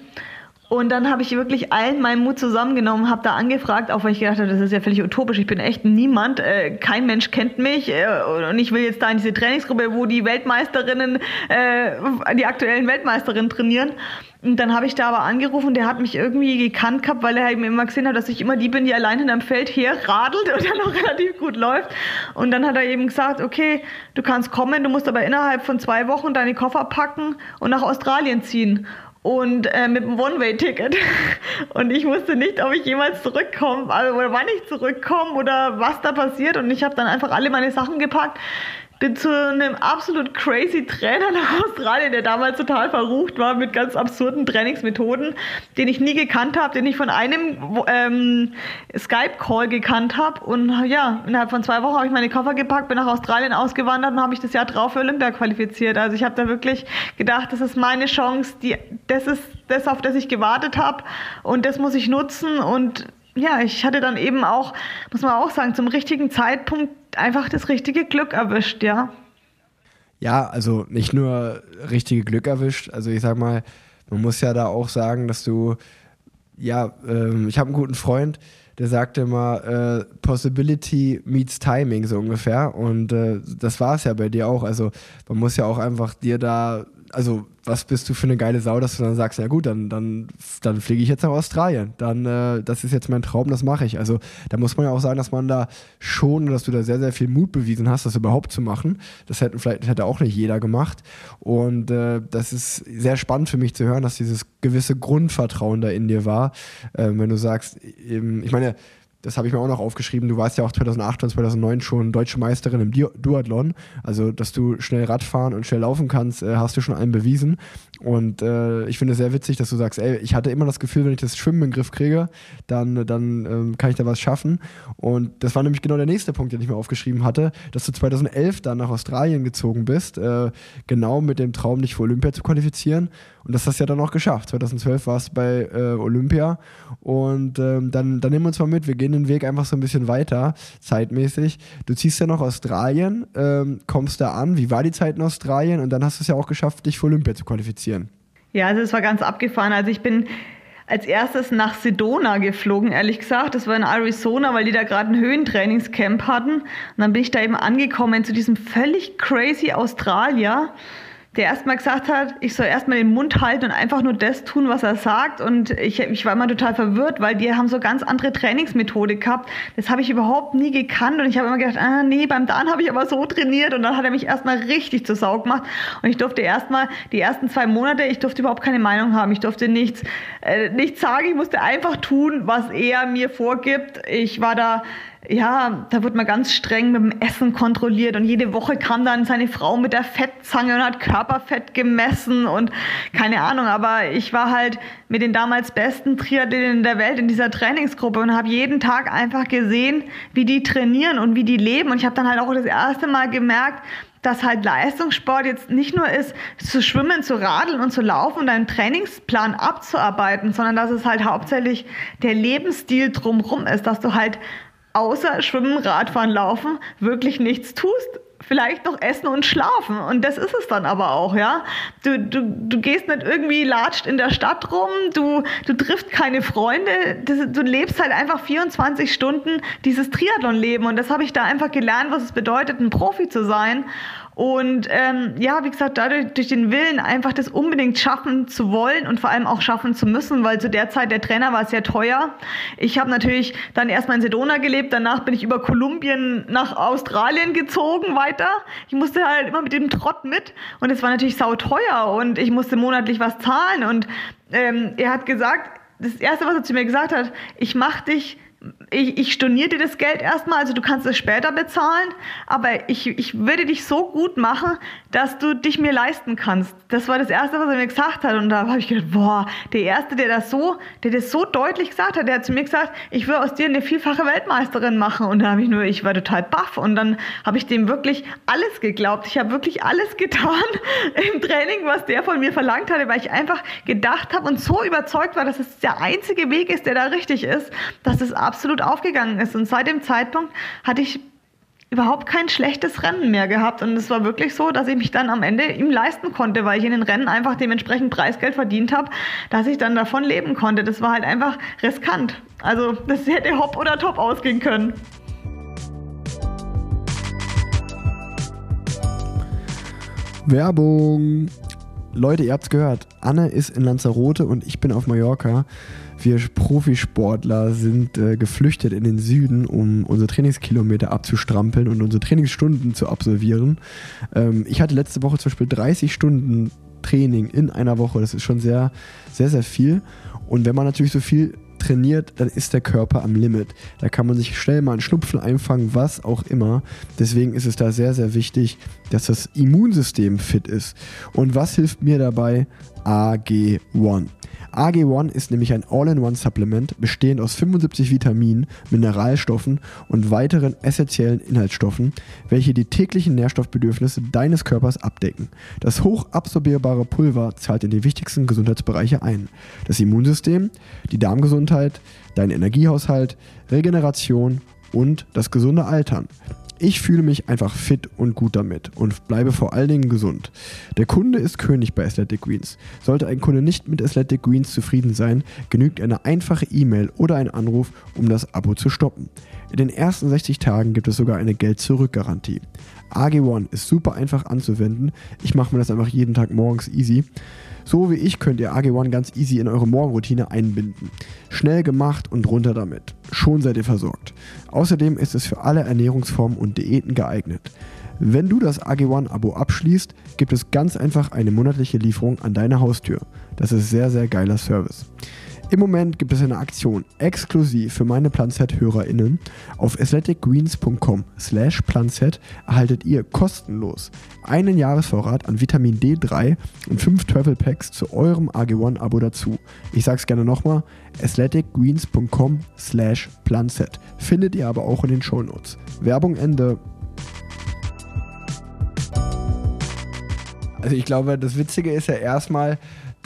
Und dann habe ich wirklich allen meinen Mut zusammengenommen, habe da angefragt, auch weil ich gedacht habe, das ist ja völlig utopisch. Ich bin echt niemand, äh, kein Mensch kennt mich äh, und ich will jetzt da in diese Trainingsgruppe, wo die Weltmeisterinnen, äh, die aktuellen Weltmeisterinnen trainieren. Und dann habe ich da aber angerufen, der hat mich irgendwie gekannt gehabt, weil er halt immer gesehen hat, dass ich immer die bin, die allein in einem Feld her radelt und dann auch relativ gut läuft. Und dann hat er eben gesagt, okay, du kannst kommen, du musst aber innerhalb von zwei Wochen deine Koffer packen und nach Australien ziehen und äh, mit einem One-Way-Ticket. Und ich wusste nicht, ob ich jemals zurückkomme, also, oder wann ich zurückkomme oder was da passiert. Und ich habe dann einfach alle meine Sachen gepackt, bin zu einem absolut crazy Trainer nach Australien, der damals total verrucht war mit ganz absurden Trainingsmethoden, den ich nie gekannt habe, den ich von einem ähm, Skype-Call gekannt habe. Und ja, innerhalb von zwei Wochen habe ich meine Koffer gepackt, bin nach Australien ausgewandert und habe mich das Jahr drauf für Olympia qualifiziert. Also ich habe da wirklich gedacht, das ist meine Chance, die, das ist das, auf das ich gewartet habe und das muss ich nutzen und ja, ich hatte dann eben auch, muss man auch sagen, zum richtigen Zeitpunkt einfach das richtige Glück erwischt, ja. Ja, also nicht nur richtige Glück erwischt, also ich sag mal, man muss ja da auch sagen, dass du, ja, ähm, ich habe einen guten Freund, der sagte immer, äh, Possibility meets Timing, so ungefähr. Und äh, das war es ja bei dir auch. Also man muss ja auch einfach dir da also was bist du für eine geile Sau, dass du dann sagst, ja gut, dann, dann, dann fliege ich jetzt nach Australien. Dann, äh, das ist jetzt mein Traum, das mache ich. Also da muss man ja auch sagen, dass man da schon, dass du da sehr, sehr viel Mut bewiesen hast, das überhaupt zu machen. Das hätte vielleicht hätte auch nicht jeder gemacht. Und äh, das ist sehr spannend für mich zu hören, dass dieses gewisse Grundvertrauen da in dir war. Äh, wenn du sagst, eben, ich meine, das habe ich mir auch noch aufgeschrieben, du warst ja auch 2008 und 2009 schon deutsche Meisterin im Duathlon. Also, dass du schnell Radfahren und schnell laufen kannst, äh, hast du schon allen bewiesen. Und äh, ich finde es sehr witzig, dass du sagst, ey, ich hatte immer das Gefühl, wenn ich das Schwimmen in den Griff kriege, dann, dann ähm, kann ich da was schaffen. Und das war nämlich genau der nächste Punkt, den ich mir aufgeschrieben hatte, dass du 2011 dann nach Australien gezogen bist, äh, genau mit dem Traum, dich für Olympia zu qualifizieren. Und das hast du ja dann auch geschafft. 2012 warst du bei äh, Olympia und ähm, dann, dann nehmen wir uns mal mit. Wir gehen den Weg einfach so ein bisschen weiter, zeitmäßig. Du ziehst ja noch Australien, ähm, kommst da an. Wie war die Zeit in Australien? Und dann hast du es ja auch geschafft, dich für Olympia zu qualifizieren. Ja, also es war ganz abgefahren. Also ich bin als erstes nach Sedona geflogen, ehrlich gesagt. Das war in Arizona, weil die da gerade ein Höhentrainingscamp hatten. Und dann bin ich da eben angekommen zu diesem völlig crazy Australier der erstmal gesagt hat, ich soll erstmal den Mund halten und einfach nur das tun, was er sagt. Und ich, ich war immer total verwirrt, weil die haben so ganz andere Trainingsmethode gehabt. Das habe ich überhaupt nie gekannt. Und ich habe immer gedacht, ah nee, beim Dan habe ich aber so trainiert. Und dann hat er mich erstmal richtig zur Sau gemacht. Und ich durfte erstmal die ersten zwei Monate, ich durfte überhaupt keine Meinung haben. Ich durfte nichts, äh, nichts sagen. Ich musste einfach tun, was er mir vorgibt. Ich war da ja, da wird man ganz streng mit dem Essen kontrolliert und jede Woche kam dann seine Frau mit der Fettzange und hat Körperfett gemessen und keine Ahnung, aber ich war halt mit den damals besten Triathleten der Welt in dieser Trainingsgruppe und habe jeden Tag einfach gesehen, wie die trainieren und wie die leben. Und ich habe dann halt auch das erste Mal gemerkt, dass halt Leistungssport jetzt nicht nur ist, zu schwimmen, zu radeln und zu laufen und einen Trainingsplan abzuarbeiten, sondern dass es halt hauptsächlich der Lebensstil drumherum ist, dass du halt außer Schwimmen, Radfahren, Laufen wirklich nichts tust. Vielleicht noch essen und schlafen. Und das ist es dann aber auch, ja. Du, du, du gehst nicht irgendwie latscht in der Stadt rum, du, du triffst keine Freunde, das, du lebst halt einfach 24 Stunden dieses Triathlon-Leben. Und das habe ich da einfach gelernt, was es bedeutet, ein Profi zu sein. Und ähm, ja, wie gesagt, dadurch durch den Willen einfach das unbedingt schaffen zu wollen und vor allem auch schaffen zu müssen, weil zu der Zeit der Trainer war sehr teuer. Ich habe natürlich dann erstmal in Sedona gelebt, danach bin ich über Kolumbien nach Australien gezogen weiter. Ich musste halt immer mit dem Trott mit und es war natürlich sauteuer und ich musste monatlich was zahlen und ähm, er hat gesagt, das erste, was er zu mir gesagt hat, ich mach dich ich, ich storniere dir das Geld erstmal, also du kannst es später bezahlen, aber ich, ich würde dich so gut machen, dass du dich mir leisten kannst. Das war das Erste, was er mir gesagt hat. Und da habe ich gedacht, boah, der Erste, der das so, der das so deutlich gesagt hat, der hat zu mir gesagt, ich will aus dir eine vielfache Weltmeisterin machen. Und da habe ich nur, ich war total baff. Und dann habe ich dem wirklich alles geglaubt. Ich habe wirklich alles getan im Training, was der von mir verlangt hatte, weil ich einfach gedacht habe und so überzeugt war, dass es der einzige Weg ist, der da richtig ist, dass es absolut aufgegangen ist. Und seit dem Zeitpunkt hatte ich überhaupt kein schlechtes Rennen mehr gehabt. Und es war wirklich so, dass ich mich dann am Ende ihm leisten konnte, weil ich in den Rennen einfach dementsprechend Preisgeld verdient habe, dass ich dann davon leben konnte. Das war halt einfach riskant. Also das hätte hopp oder top ausgehen können. Werbung. Leute, ihr habt's gehört. Anne ist in Lanzarote und ich bin auf Mallorca. Wir Profisportler sind äh, geflüchtet in den Süden, um unsere Trainingskilometer abzustrampeln und unsere Trainingsstunden zu absolvieren. Ähm, ich hatte letzte Woche zum Beispiel 30 Stunden Training in einer Woche. Das ist schon sehr, sehr, sehr viel. Und wenn man natürlich so viel trainiert, dann ist der Körper am Limit. Da kann man sich schnell mal einen Schnupfen einfangen, was auch immer. Deswegen ist es da sehr, sehr wichtig, dass das Immunsystem fit ist. Und was hilft mir dabei? AG1. AG1 ist nämlich ein All-in-One-Supplement, bestehend aus 75 Vitaminen, Mineralstoffen und weiteren essentiellen Inhaltsstoffen, welche die täglichen Nährstoffbedürfnisse deines Körpers abdecken. Das hochabsorbierbare Pulver zahlt in die wichtigsten Gesundheitsbereiche ein. Das Immunsystem, die Darmgesundheit, dein Energiehaushalt, Regeneration und das gesunde Altern. Ich fühle mich einfach fit und gut damit und bleibe vor allen Dingen gesund. Der Kunde ist König bei Athletic Greens. Sollte ein Kunde nicht mit Athletic Greens zufrieden sein, genügt eine einfache E-Mail oder ein Anruf, um das Abo zu stoppen. In den ersten 60 Tagen gibt es sogar eine Geld-Zurück-Garantie. AG1 ist super einfach anzuwenden. Ich mache mir das einfach jeden Tag morgens easy. So wie ich könnt ihr AG1 ganz easy in eure Morgenroutine einbinden. Schnell gemacht und runter damit. Schon seid ihr versorgt. Außerdem ist es für alle Ernährungsformen und Diäten geeignet. Wenn du das AG1-Abo abschließt, gibt es ganz einfach eine monatliche Lieferung an deine Haustür. Das ist sehr, sehr geiler Service. Im Moment gibt es eine Aktion exklusiv für meine Planset-HörerInnen. Auf athleticgreens.com slash planset erhaltet ihr kostenlos einen Jahresvorrat an Vitamin D3 und fünf Travel Packs zu eurem AG1-Abo dazu. Ich sag's gerne nochmal, athleticgreens.com slash planset. Findet ihr aber auch in den Shownotes. Werbung Ende. Also ich glaube, das Witzige ist ja erstmal,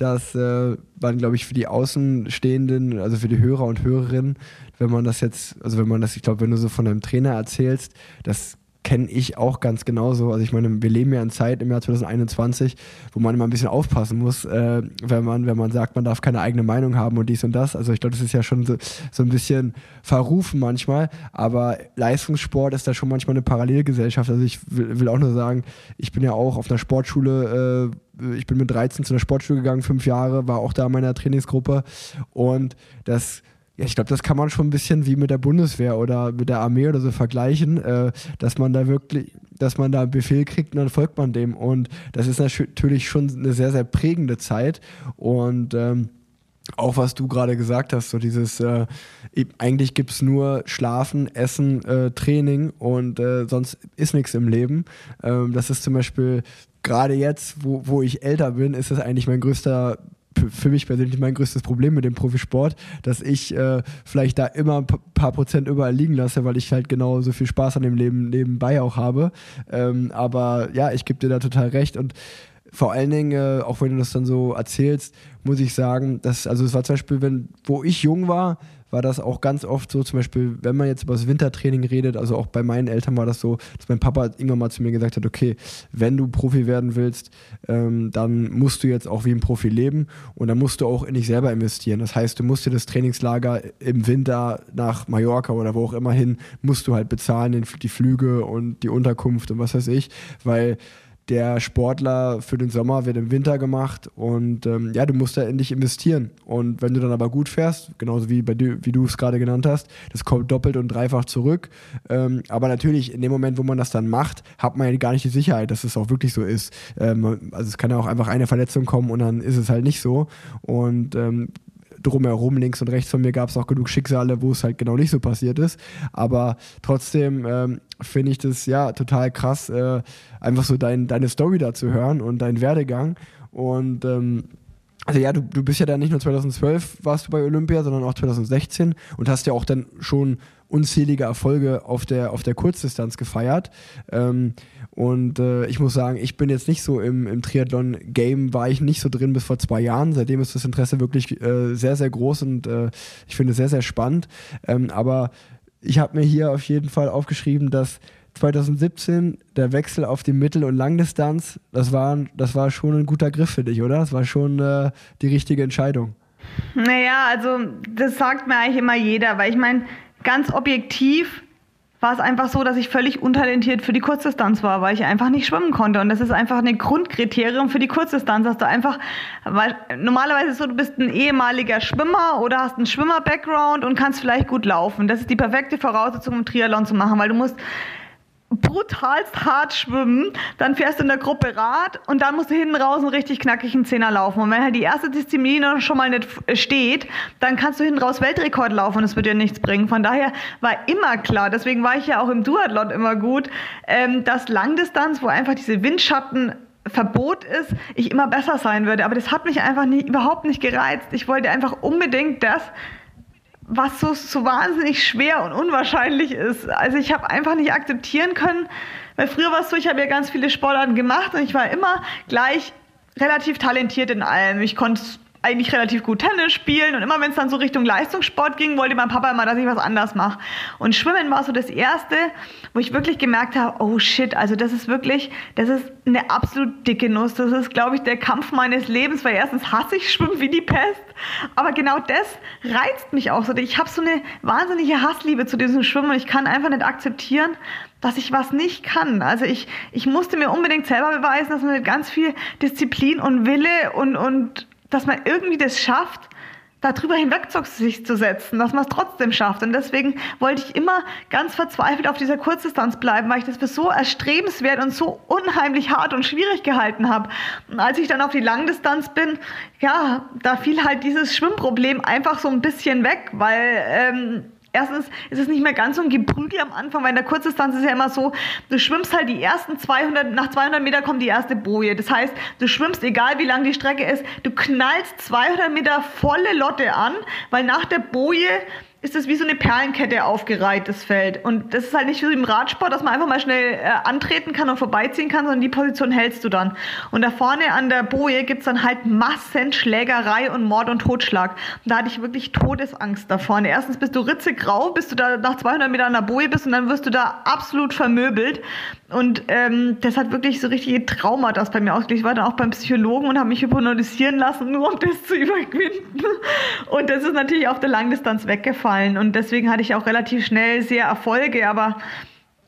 dass äh, man, glaube ich, für die Außenstehenden, also für die Hörer und Hörerinnen, wenn man das jetzt, also wenn man das, ich glaube, wenn du so von einem Trainer erzählst, das kenne ich auch ganz genauso. Also ich meine, wir leben ja in Zeit im Jahr 2021, wo man immer ein bisschen aufpassen muss, äh, wenn man, wenn man sagt, man darf keine eigene Meinung haben und dies und das. Also ich glaube, das ist ja schon so, so ein bisschen verrufen manchmal, aber Leistungssport ist da schon manchmal eine Parallelgesellschaft. Also ich will, will auch nur sagen, ich bin ja auch auf einer Sportschule, äh, ich bin mit 13 zu einer Sportschule gegangen, fünf Jahre, war auch da in meiner Trainingsgruppe und das ja, ich glaube, das kann man schon ein bisschen wie mit der Bundeswehr oder mit der Armee oder so vergleichen, äh, dass man da wirklich, dass man da einen Befehl kriegt und dann folgt man dem. Und das ist natürlich schon eine sehr, sehr prägende Zeit. Und ähm, auch was du gerade gesagt hast, so dieses, äh, eigentlich gibt es nur Schlafen, Essen, äh, Training und äh, sonst ist nichts im Leben. Ähm, das ist zum Beispiel gerade jetzt, wo, wo ich älter bin, ist das eigentlich mein größter für mich persönlich mein größtes Problem mit dem Profisport, dass ich äh, vielleicht da immer ein paar Prozent überall liegen lasse, weil ich halt genau so viel Spaß an dem Leben nebenbei auch habe. Ähm, aber ja, ich gebe dir da total recht und vor allen Dingen, äh, auch wenn du das dann so erzählst, muss ich sagen, dass, also es war zum Beispiel, wenn, wo ich jung war, war das auch ganz oft so, zum Beispiel, wenn man jetzt über das Wintertraining redet, also auch bei meinen Eltern war das so, dass mein Papa irgendwann mal zu mir gesagt hat, okay, wenn du Profi werden willst, ähm, dann musst du jetzt auch wie ein Profi leben und dann musst du auch in dich selber investieren. Das heißt, du musst dir das Trainingslager im Winter nach Mallorca oder wo auch immer hin, musst du halt bezahlen, die Flüge und die Unterkunft und was weiß ich, weil der Sportler für den Sommer wird im Winter gemacht und ähm, ja, du musst da in dich investieren. Und wenn du dann aber gut fährst, genauso wie, bei wie du es gerade genannt hast, das kommt doppelt und dreifach zurück. Ähm, aber natürlich, in dem Moment, wo man das dann macht, hat man ja gar nicht die Sicherheit, dass es auch wirklich so ist. Ähm, also es kann ja auch einfach eine Verletzung kommen und dann ist es halt nicht so. Und ähm, drumherum, links und rechts von mir, gab es auch genug Schicksale, wo es halt genau nicht so passiert ist. Aber trotzdem ähm, finde ich das ja total krass, äh, einfach so dein, deine Story da zu hören und deinen Werdegang. Und ähm, also ja, du, du bist ja dann nicht nur 2012 warst du bei Olympia, sondern auch 2016 und hast ja auch dann schon unzählige Erfolge auf der, auf der Kurzdistanz gefeiert. Ähm, und äh, ich muss sagen, ich bin jetzt nicht so im, im Triathlon-Game, war ich nicht so drin bis vor zwei Jahren. Seitdem ist das Interesse wirklich äh, sehr, sehr groß und äh, ich finde es sehr, sehr spannend. Ähm, aber ich habe mir hier auf jeden Fall aufgeschrieben, dass 2017 der Wechsel auf die Mittel- und Langdistanz, das war, das war schon ein guter Griff für dich, oder? Das war schon äh, die richtige Entscheidung. Naja, also das sagt mir eigentlich immer jeder, weil ich meine, ganz objektiv war es einfach so, dass ich völlig untalentiert für die Kurzdistanz war, weil ich einfach nicht schwimmen konnte. Und das ist einfach ein Grundkriterium für die Kurzdistanz, dass du einfach, weil normalerweise ist so, du bist ein ehemaliger Schwimmer oder hast einen Schwimmer-Background und kannst vielleicht gut laufen. Das ist die perfekte Voraussetzung, um Triathlon zu machen, weil du musst brutalst hart schwimmen, dann fährst du in der Gruppe Rad und dann musst du hinten raus einen richtig knackigen Zehner laufen. Und wenn halt die erste Disziplin schon mal nicht steht, dann kannst du hinten raus Weltrekord laufen und es wird dir nichts bringen. Von daher war immer klar, deswegen war ich ja auch im Duathlon immer gut, ähm, dass Langdistanz, wo einfach diese Windschatten Verbot ist, ich immer besser sein würde. Aber das hat mich einfach nie, überhaupt nicht gereizt. Ich wollte einfach unbedingt das, was so, so wahnsinnig schwer und unwahrscheinlich ist. Also ich habe einfach nicht akzeptieren können, weil früher war es so, ich habe ja ganz viele Sportarten gemacht und ich war immer gleich relativ talentiert in allem. Ich konnte eigentlich relativ gut Tennis spielen und immer wenn es dann so Richtung Leistungssport ging, wollte mein Papa immer, dass ich was anders mache. Und Schwimmen war so das erste, wo ich wirklich gemerkt habe, oh shit, also das ist wirklich, das ist eine absolut dicke Nuss. Das ist, glaube ich, der Kampf meines Lebens, weil erstens hasse ich Schwimmen wie die Pest, aber genau das reizt mich auch so. Ich habe so eine wahnsinnige Hassliebe zu diesem Schwimmen und ich kann einfach nicht akzeptieren, dass ich was nicht kann. Also ich, ich musste mir unbedingt selber beweisen, dass man mit ganz viel Disziplin und Wille und, und dass man irgendwie das schafft, darüber hinweg sich zu setzen, dass man es trotzdem schafft. Und deswegen wollte ich immer ganz verzweifelt auf dieser Kurzdistanz bleiben, weil ich das für so erstrebenswert und so unheimlich hart und schwierig gehalten habe. Und als ich dann auf die Langdistanz bin, ja, da fiel halt dieses Schwimmproblem einfach so ein bisschen weg, weil ähm, Erstens ist es nicht mehr ganz so ein Geprügel am Anfang, weil in der Kurzdistanz ist ja immer so, du schwimmst halt die ersten 200, nach 200 Meter kommt die erste Boje. Das heißt, du schwimmst, egal wie lang die Strecke ist, du knallst 200 Meter volle Lotte an, weil nach der Boje ist es wie so eine Perlenkette aufgereiht, das Feld. Und das ist halt nicht wie im Radsport, dass man einfach mal schnell äh, antreten kann und vorbeiziehen kann, sondern die Position hältst du dann. Und da vorne an der Boje gibt's dann halt Massenschlägerei und Mord und Totschlag. Und da hatte ich wirklich Todesangst da vorne. Erstens bist du ritzegrau, bis du da nach 200 Metern an der Boje bist und dann wirst du da absolut vermöbelt. Und ähm, das hat wirklich so richtige Traumata bei mir ausgelegt. Ich war dann auch beim Psychologen und habe mich hypnotisieren lassen, nur um das zu überwinden. Und das ist natürlich auf der Langdistanz weggefallen. Und deswegen hatte ich auch relativ schnell sehr Erfolge. Aber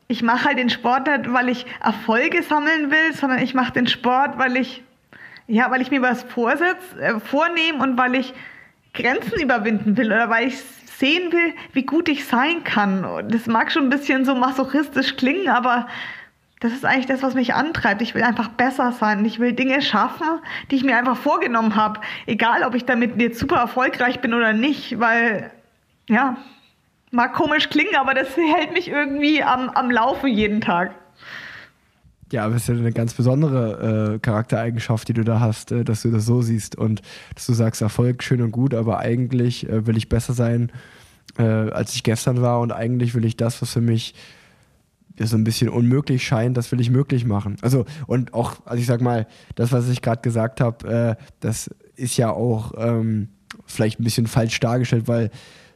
ich mache halt den Sport nicht, weil ich Erfolge sammeln will, sondern ich mache den Sport, weil ich, ja, weil ich mir was vorsetz, äh, vornehme und weil ich Grenzen überwinden will oder weil ich sehen will, wie gut ich sein kann. Und das mag schon ein bisschen so masochistisch klingen, aber das ist eigentlich das, was mich antreibt. Ich will einfach besser sein. Ich will Dinge schaffen, die ich mir einfach vorgenommen habe. Egal, ob ich damit jetzt super erfolgreich bin oder nicht, weil, ja, mag komisch klingen, aber das hält mich irgendwie am, am Laufen jeden Tag. Ja, aber es ist ja eine ganz besondere äh, Charaktereigenschaft, die du da hast, äh, dass du das so siehst und dass du sagst, Erfolg schön und gut, aber eigentlich äh, will ich besser sein, äh, als ich gestern war und eigentlich will ich das, was für mich so ein bisschen unmöglich scheint, das will ich möglich machen. Also, und auch, also ich sag mal, das, was ich gerade gesagt habe, äh, das ist ja auch ähm, vielleicht ein bisschen falsch dargestellt, weil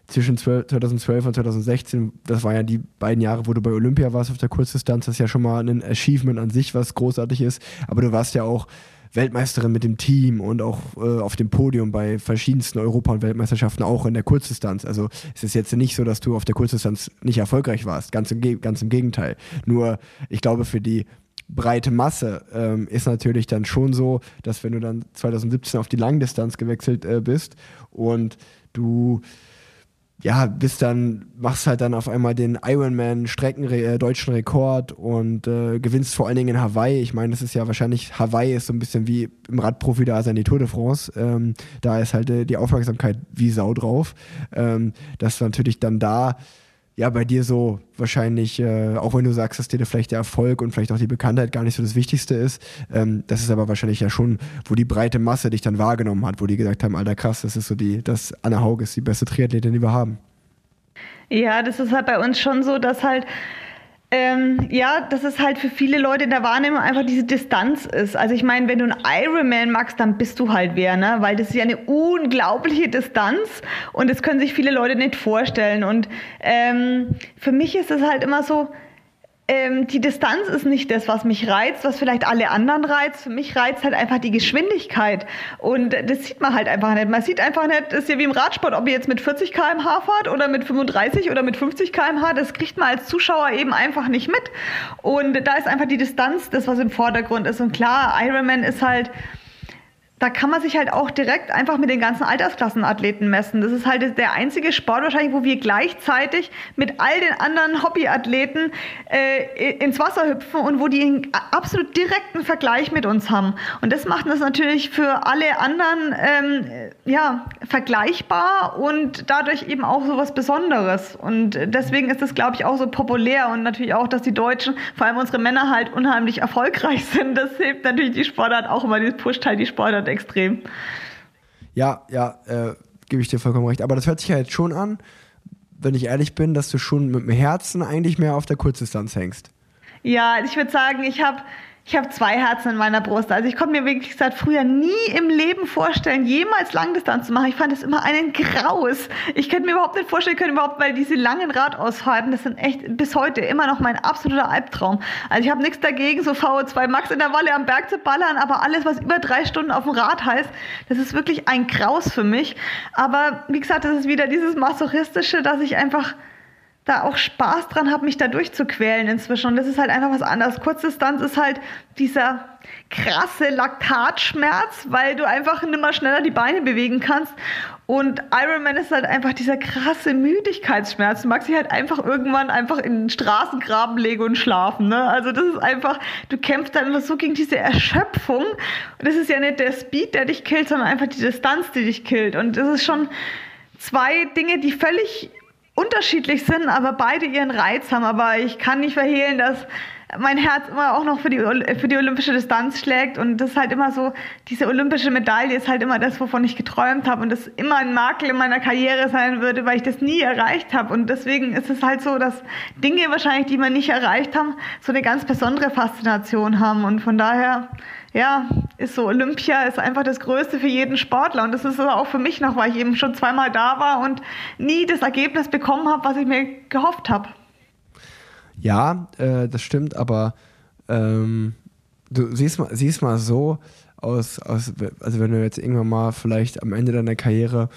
zwischen 2012 und 2016, das waren ja die beiden Jahre, wo du bei Olympia warst auf der Kurzdistanz, das ist ja schon mal ein Achievement an sich, was großartig ist, aber du warst ja auch Weltmeisterin mit dem Team und auch äh, auf dem Podium bei verschiedensten Europa- und Weltmeisterschaften, auch in der Kurzdistanz. Also es ist jetzt nicht so, dass du auf der Kurzdistanz nicht erfolgreich warst. Ganz im, ganz im Gegenteil. Nur, ich glaube, für die breite Masse ähm, ist natürlich dann schon so, dass wenn du dann 2017 auf die Langdistanz gewechselt äh, bist und du ja, bis dann machst halt dann auf einmal den Ironman Strecken äh, deutschen Rekord und äh, gewinnst vor allen Dingen in Hawaii. Ich meine, das ist ja wahrscheinlich Hawaii ist so ein bisschen wie im Radprofi da ist die Tour de France. Ähm, da ist halt äh, die Aufmerksamkeit wie Sau drauf. Ähm, dass natürlich dann da ja bei dir so wahrscheinlich, äh, auch wenn du sagst, dass dir vielleicht der Erfolg und vielleicht auch die Bekanntheit gar nicht so das Wichtigste ist, ähm, das ist aber wahrscheinlich ja schon, wo die breite Masse dich dann wahrgenommen hat, wo die gesagt haben, alter krass, das ist so die, das Anna Haug ist die beste Triathletin, die wir haben. Ja, das ist halt bei uns schon so, dass halt ähm, ja, dass es halt für viele Leute in der Wahrnehmung einfach diese Distanz ist. Also ich meine, wenn du einen Ironman magst, dann bist du halt wer, ne? Weil das ist ja eine unglaubliche Distanz und das können sich viele Leute nicht vorstellen. Und ähm, für mich ist es halt immer so, ähm, die Distanz ist nicht das, was mich reizt, was vielleicht alle anderen reizt. Für mich reizt halt einfach die Geschwindigkeit. Und das sieht man halt einfach nicht. Man sieht einfach nicht, ist ja wie im Radsport, ob ihr jetzt mit 40 km/h fahrt oder mit 35 oder mit 50 km/h, das kriegt man als Zuschauer eben einfach nicht mit. Und da ist einfach die Distanz das, was im Vordergrund ist. Und klar, Ironman ist halt da kann man sich halt auch direkt einfach mit den ganzen Altersklassenathleten messen. Das ist halt der einzige Sport wahrscheinlich, wo wir gleichzeitig mit all den anderen Hobbyathleten äh, ins Wasser hüpfen und wo die einen absolut direkten Vergleich mit uns haben. Und das macht das natürlich für alle anderen ähm, ja, vergleichbar und dadurch eben auch so was Besonderes. Und deswegen ist das, glaube ich, auch so populär und natürlich auch, dass die Deutschen, vor allem unsere Männer halt unheimlich erfolgreich sind. Das hilft natürlich die Sportart auch immer, das pusht halt die Sportart extrem. Ja, ja, äh, gebe ich dir vollkommen recht. Aber das hört sich ja jetzt schon an, wenn ich ehrlich bin, dass du schon mit dem Herzen eigentlich mehr auf der Kurzdistanz hängst. Ja, ich würde sagen, ich habe ich habe zwei Herzen in meiner Brust. Also ich konnte mir wirklich seit früher nie im Leben vorstellen, jemals Langdistanz zu machen. Ich fand es immer einen Graus. Ich könnte mir überhaupt nicht vorstellen können, überhaupt, weil diese langen Radausfahrten, das sind echt bis heute immer noch mein absoluter Albtraum. Also ich habe nichts dagegen, so VO2 Max in der Walle am Berg zu ballern, aber alles, was über drei Stunden auf dem Rad heißt, das ist wirklich ein Graus für mich. Aber wie gesagt, das ist wieder dieses Masochistische, dass ich einfach da auch Spaß dran habe, mich da durchzuquälen inzwischen. Und das ist halt einfach was anderes. Kurzdistanz ist halt dieser krasse Laktatschmerz, weil du einfach nimmer schneller die Beine bewegen kannst. Und Ironman ist halt einfach dieser krasse Müdigkeitsschmerz. Du magst dich halt einfach irgendwann einfach in den Straßengraben legen und schlafen. Ne? Also das ist einfach, du kämpfst dann immer so gegen diese Erschöpfung. Und das ist ja nicht der Speed, der dich killt, sondern einfach die Distanz, die dich killt. Und das ist schon zwei Dinge, die völlig unterschiedlich sind, aber beide ihren Reiz haben. Aber ich kann nicht verhehlen, dass mein Herz immer auch noch für die, für die olympische Distanz schlägt. Und das ist halt immer so, diese olympische Medaille ist halt immer das, wovon ich geträumt habe. Und das immer ein Makel in meiner Karriere sein würde, weil ich das nie erreicht habe. Und deswegen ist es halt so, dass Dinge wahrscheinlich, die wir nicht erreicht haben, so eine ganz besondere Faszination haben. Und von daher, ja, ist so, Olympia ist einfach das Größte für jeden Sportler. Und das ist auch für mich noch, weil ich eben schon zweimal da war und nie das Ergebnis bekommen habe, was ich mir gehofft habe. Ja, äh, das stimmt, aber ähm, du siehst mal, siehst mal so aus, aus, also wenn du jetzt irgendwann mal vielleicht am Ende deiner Karriere,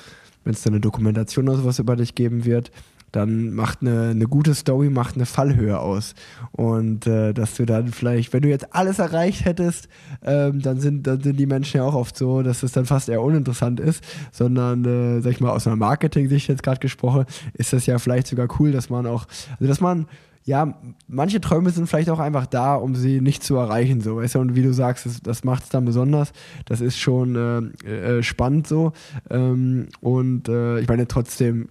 wenn es da eine Dokumentation oder sowas über dich geben wird, dann macht eine, eine gute Story macht eine Fallhöhe aus. Und äh, dass du dann vielleicht, wenn du jetzt alles erreicht hättest, ähm, dann, sind, dann sind die Menschen ja auch oft so, dass es dann fast eher uninteressant ist, sondern, äh, sag ich mal, aus einer Marketing-Sicht jetzt gerade gesprochen, ist das ja vielleicht sogar cool, dass man auch, also dass man ja, manche Träume sind vielleicht auch einfach da, um sie nicht zu erreichen, so, weißt du, und wie du sagst, das, das macht es dann besonders, das ist schon äh, äh, spannend so. Ähm, und äh, ich meine trotzdem,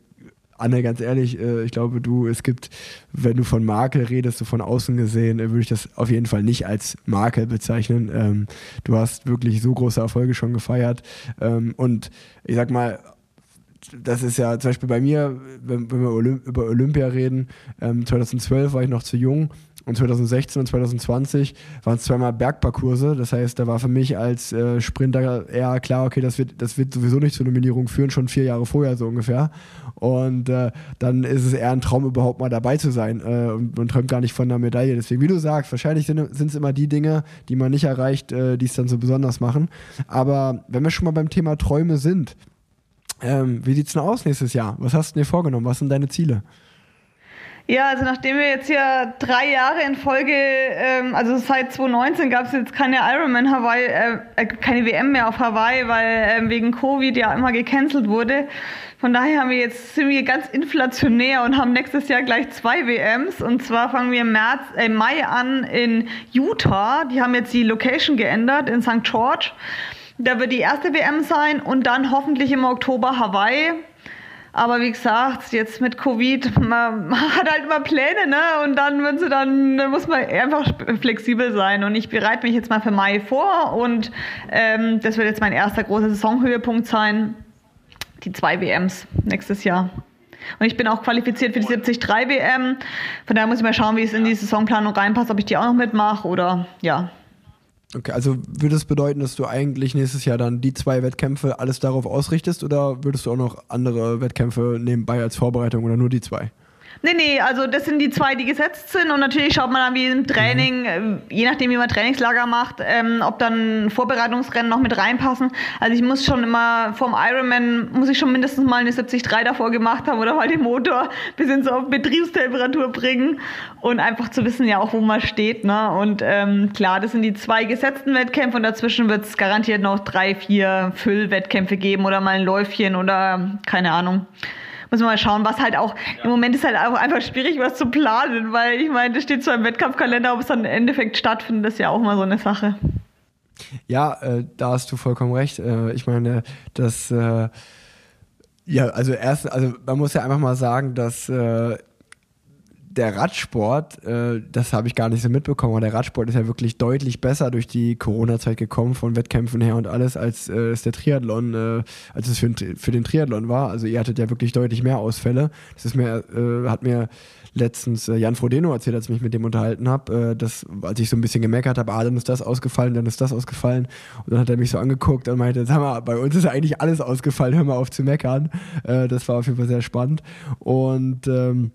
Anne, ganz ehrlich, äh, ich glaube, du, es gibt, wenn du von Makel redest, so von außen gesehen, äh, würde ich das auf jeden Fall nicht als Makel bezeichnen. Ähm, du hast wirklich so große Erfolge schon gefeiert ähm, und ich sag mal, das ist ja zum Beispiel bei mir, wenn, wenn wir Olymp über Olympia reden, ähm, 2012 war ich noch zu jung und 2016 und 2020 waren es zweimal Bergparcourse. Das heißt, da war für mich als äh, Sprinter eher klar, okay, das wird, das wird sowieso nicht zur Nominierung führen, schon vier Jahre vorher so ungefähr. Und äh, dann ist es eher ein Traum, überhaupt mal dabei zu sein. Äh, und man träumt gar nicht von einer Medaille. Deswegen, wie du sagst, wahrscheinlich sind es immer die Dinge, die man nicht erreicht, äh, die es dann so besonders machen. Aber wenn wir schon mal beim Thema Träume sind, ähm, wie es denn aus nächstes Jahr? Was hast du dir vorgenommen? Was sind deine Ziele? Ja, also nachdem wir jetzt hier drei Jahre in Folge, ähm, also seit 2019 gab es jetzt keine Ironman Hawaii, äh, äh keine WM mehr auf Hawaii, weil äh, wegen Covid ja immer gecancelt wurde. Von daher haben wir jetzt, sind wir ganz inflationär und haben nächstes Jahr gleich zwei WMs. Und zwar fangen wir im März, äh, Mai an in Utah. Die haben jetzt die Location geändert in St. George. Da wird die erste WM sein und dann hoffentlich im Oktober Hawaii. Aber wie gesagt, jetzt mit Covid, man hat halt immer Pläne, ne? Und dann, wenn sie dann, dann muss man einfach flexibel sein. Und ich bereite mich jetzt mal für Mai vor und ähm, das wird jetzt mein erster großer Saisonhöhepunkt sein. Die zwei WMs nächstes Jahr. Und ich bin auch qualifiziert für die 73 WM. Von daher muss ich mal schauen, wie es in die Saisonplanung reinpasst, ob ich die auch noch mitmache oder ja. Okay, also würde es bedeuten, dass du eigentlich nächstes Jahr dann die zwei Wettkämpfe alles darauf ausrichtest oder würdest du auch noch andere Wettkämpfe nebenbei als Vorbereitung oder nur die zwei? Nee, nee, also das sind die zwei, die gesetzt sind und natürlich schaut man dann wie im Training, mhm. je nachdem wie man Trainingslager macht, ähm, ob dann Vorbereitungsrennen noch mit reinpassen. Also ich muss schon immer vom Ironman, muss ich schon mindestens mal eine 73 davor gemacht haben oder mal den Motor bis in so auf Betriebstemperatur bringen und einfach zu wissen ja auch, wo man steht. Ne? Und ähm, klar, das sind die zwei gesetzten Wettkämpfe und dazwischen wird es garantiert noch drei, vier Füllwettkämpfe geben oder mal ein Läufchen oder keine Ahnung muss man mal schauen, was halt auch, im Moment ist halt auch einfach schwierig, was zu planen, weil ich meine, das steht zwar im Wettkampfkalender, ob es dann im Endeffekt stattfindet, ist ja auch mal so eine Sache. Ja, äh, da hast du vollkommen recht. Äh, ich meine, das, äh, ja, also erst, also man muss ja einfach mal sagen, dass äh, der Radsport, äh, das habe ich gar nicht so mitbekommen, aber der Radsport ist ja wirklich deutlich besser durch die Corona-Zeit gekommen, von Wettkämpfen her und alles, als äh, es der Triathlon, äh, als es für, für, den Triathlon war. Also ihr hattet ja wirklich deutlich mehr Ausfälle. Das ist mir, äh, hat mir letztens äh, Jan Frodeno erzählt, als ich mich mit dem unterhalten habe, äh, dass, als ich so ein bisschen gemeckert habe, ah, dann ist das ausgefallen, dann ist das ausgefallen. Und dann hat er mich so angeguckt und meinte, sag mal, bei uns ist eigentlich alles ausgefallen, hör mal auf zu meckern. das war auf jeden Fall sehr spannend. Und ähm,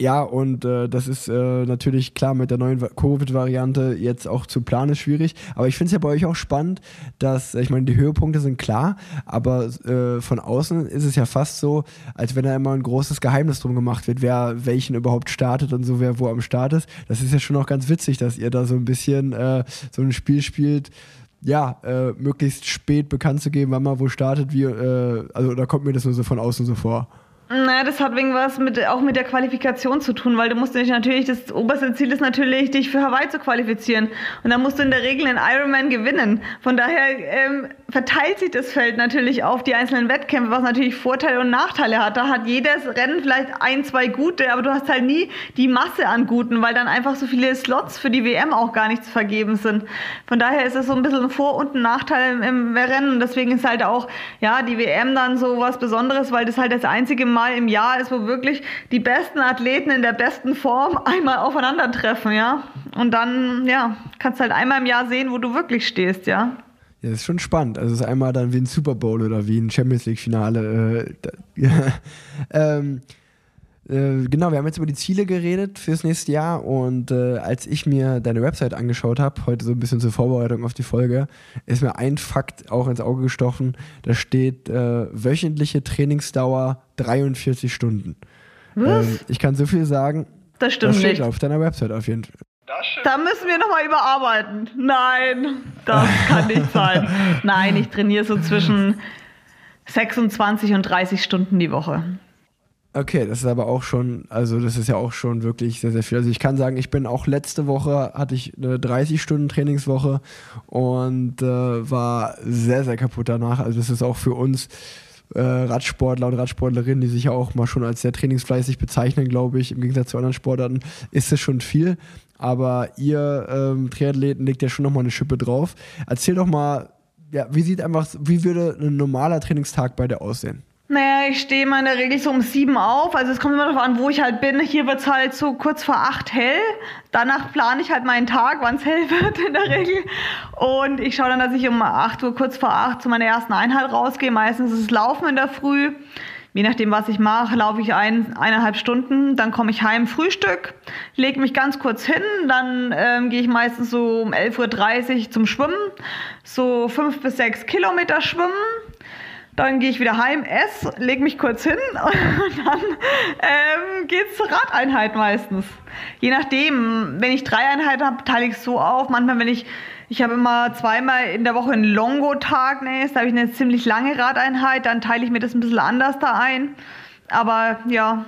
ja, und äh, das ist äh, natürlich klar mit der neuen Covid-Variante jetzt auch zu planen schwierig. Aber ich finde es ja bei euch auch spannend, dass, ich meine, die Höhepunkte sind klar, aber äh, von außen ist es ja fast so, als wenn da immer ein großes Geheimnis drum gemacht wird, wer welchen überhaupt startet und so, wer wo am Start ist. Das ist ja schon auch ganz witzig, dass ihr da so ein bisschen äh, so ein Spiel spielt, ja, äh, möglichst spät bekannt zu geben, wann man wo startet, wie, äh, also da kommt mir das nur so von außen so vor. Naja, das hat wegen was mit, auch mit der Qualifikation zu tun, weil du musst dich natürlich, das oberste Ziel ist natürlich, dich für Hawaii zu qualifizieren. Und dann musst du in der Regel einen Ironman gewinnen. Von daher ähm, verteilt sich das Feld natürlich auf die einzelnen Wettkämpfe, was natürlich Vorteile und Nachteile hat. Da hat jedes Rennen vielleicht ein, zwei gute, aber du hast halt nie die Masse an guten, weil dann einfach so viele Slots für die WM auch gar nicht zu vergeben sind. Von daher ist es so ein bisschen ein Vor- und ein Nachteil im, im Rennen. Und deswegen ist halt auch, ja, die WM dann so was Besonderes, weil das halt das einzige Mal Mal im Jahr ist, wo wirklich die besten Athleten in der besten Form einmal aufeinandertreffen, ja. Und dann, ja, kannst halt einmal im Jahr sehen, wo du wirklich stehst, ja. Ja, das ist schon spannend. Also es ist einmal dann wie ein Super Bowl oder wie ein Champions League-Finale. Äh, ähm, äh, genau, wir haben jetzt über die Ziele geredet fürs nächste Jahr und äh, als ich mir deine Website angeschaut habe, heute so ein bisschen zur Vorbereitung auf die Folge, ist mir ein Fakt auch ins Auge gestochen. Da steht äh, wöchentliche Trainingsdauer 43 Stunden. Was? Ähm, ich kann so viel sagen. Das stimmt das steht nicht. auf deiner Website auf jeden Fall. Da müssen wir nochmal überarbeiten. Nein, das kann nicht sein. Nein, ich trainiere so zwischen 26 und 30 Stunden die Woche. Okay, das ist aber auch schon, also das ist ja auch schon wirklich sehr, sehr viel. Also ich kann sagen, ich bin auch letzte Woche, hatte ich eine 30-Stunden-Trainingswoche und äh, war sehr, sehr kaputt danach. Also das ist auch für uns äh, Radsportler und Radsportlerinnen, die sich ja auch mal schon als sehr trainingsfleißig bezeichnen, glaube ich, im Gegensatz zu anderen Sportarten, ist es schon viel. Aber ihr ähm, Triathleten legt ja schon nochmal eine Schippe drauf. Erzähl doch mal, ja, wie sieht einfach, wie würde ein normaler Trainingstag bei dir aussehen? Naja, ich stehe mal in der Regel so um sieben auf. Also es kommt immer darauf an, wo ich halt bin. Hier wird es halt so kurz vor acht hell. Danach plane ich halt meinen Tag, wann es hell wird in der Regel. Und ich schaue dann, dass ich um acht Uhr, kurz vor acht, zu meiner ersten Einheit rausgehe. Meistens ist es Laufen in der Früh. Je nachdem, was ich mache, laufe ich ein, eineinhalb Stunden. Dann komme ich heim, Frühstück, lege mich ganz kurz hin. Dann ähm, gehe ich meistens so um 11.30 Uhr zum Schwimmen. So fünf bis sechs Kilometer schwimmen dann gehe ich wieder heim, esse, lege mich kurz hin und dann ähm, es zur Radeinheit meistens. Je nachdem, wenn ich drei Einheiten habe, teile ich es so auf. Manchmal, wenn ich, ich habe immer zweimal in der Woche einen Longo-Tag, ne, da habe ich eine ziemlich lange Radeinheit, dann teile ich mir das ein bisschen anders da ein. Aber ja,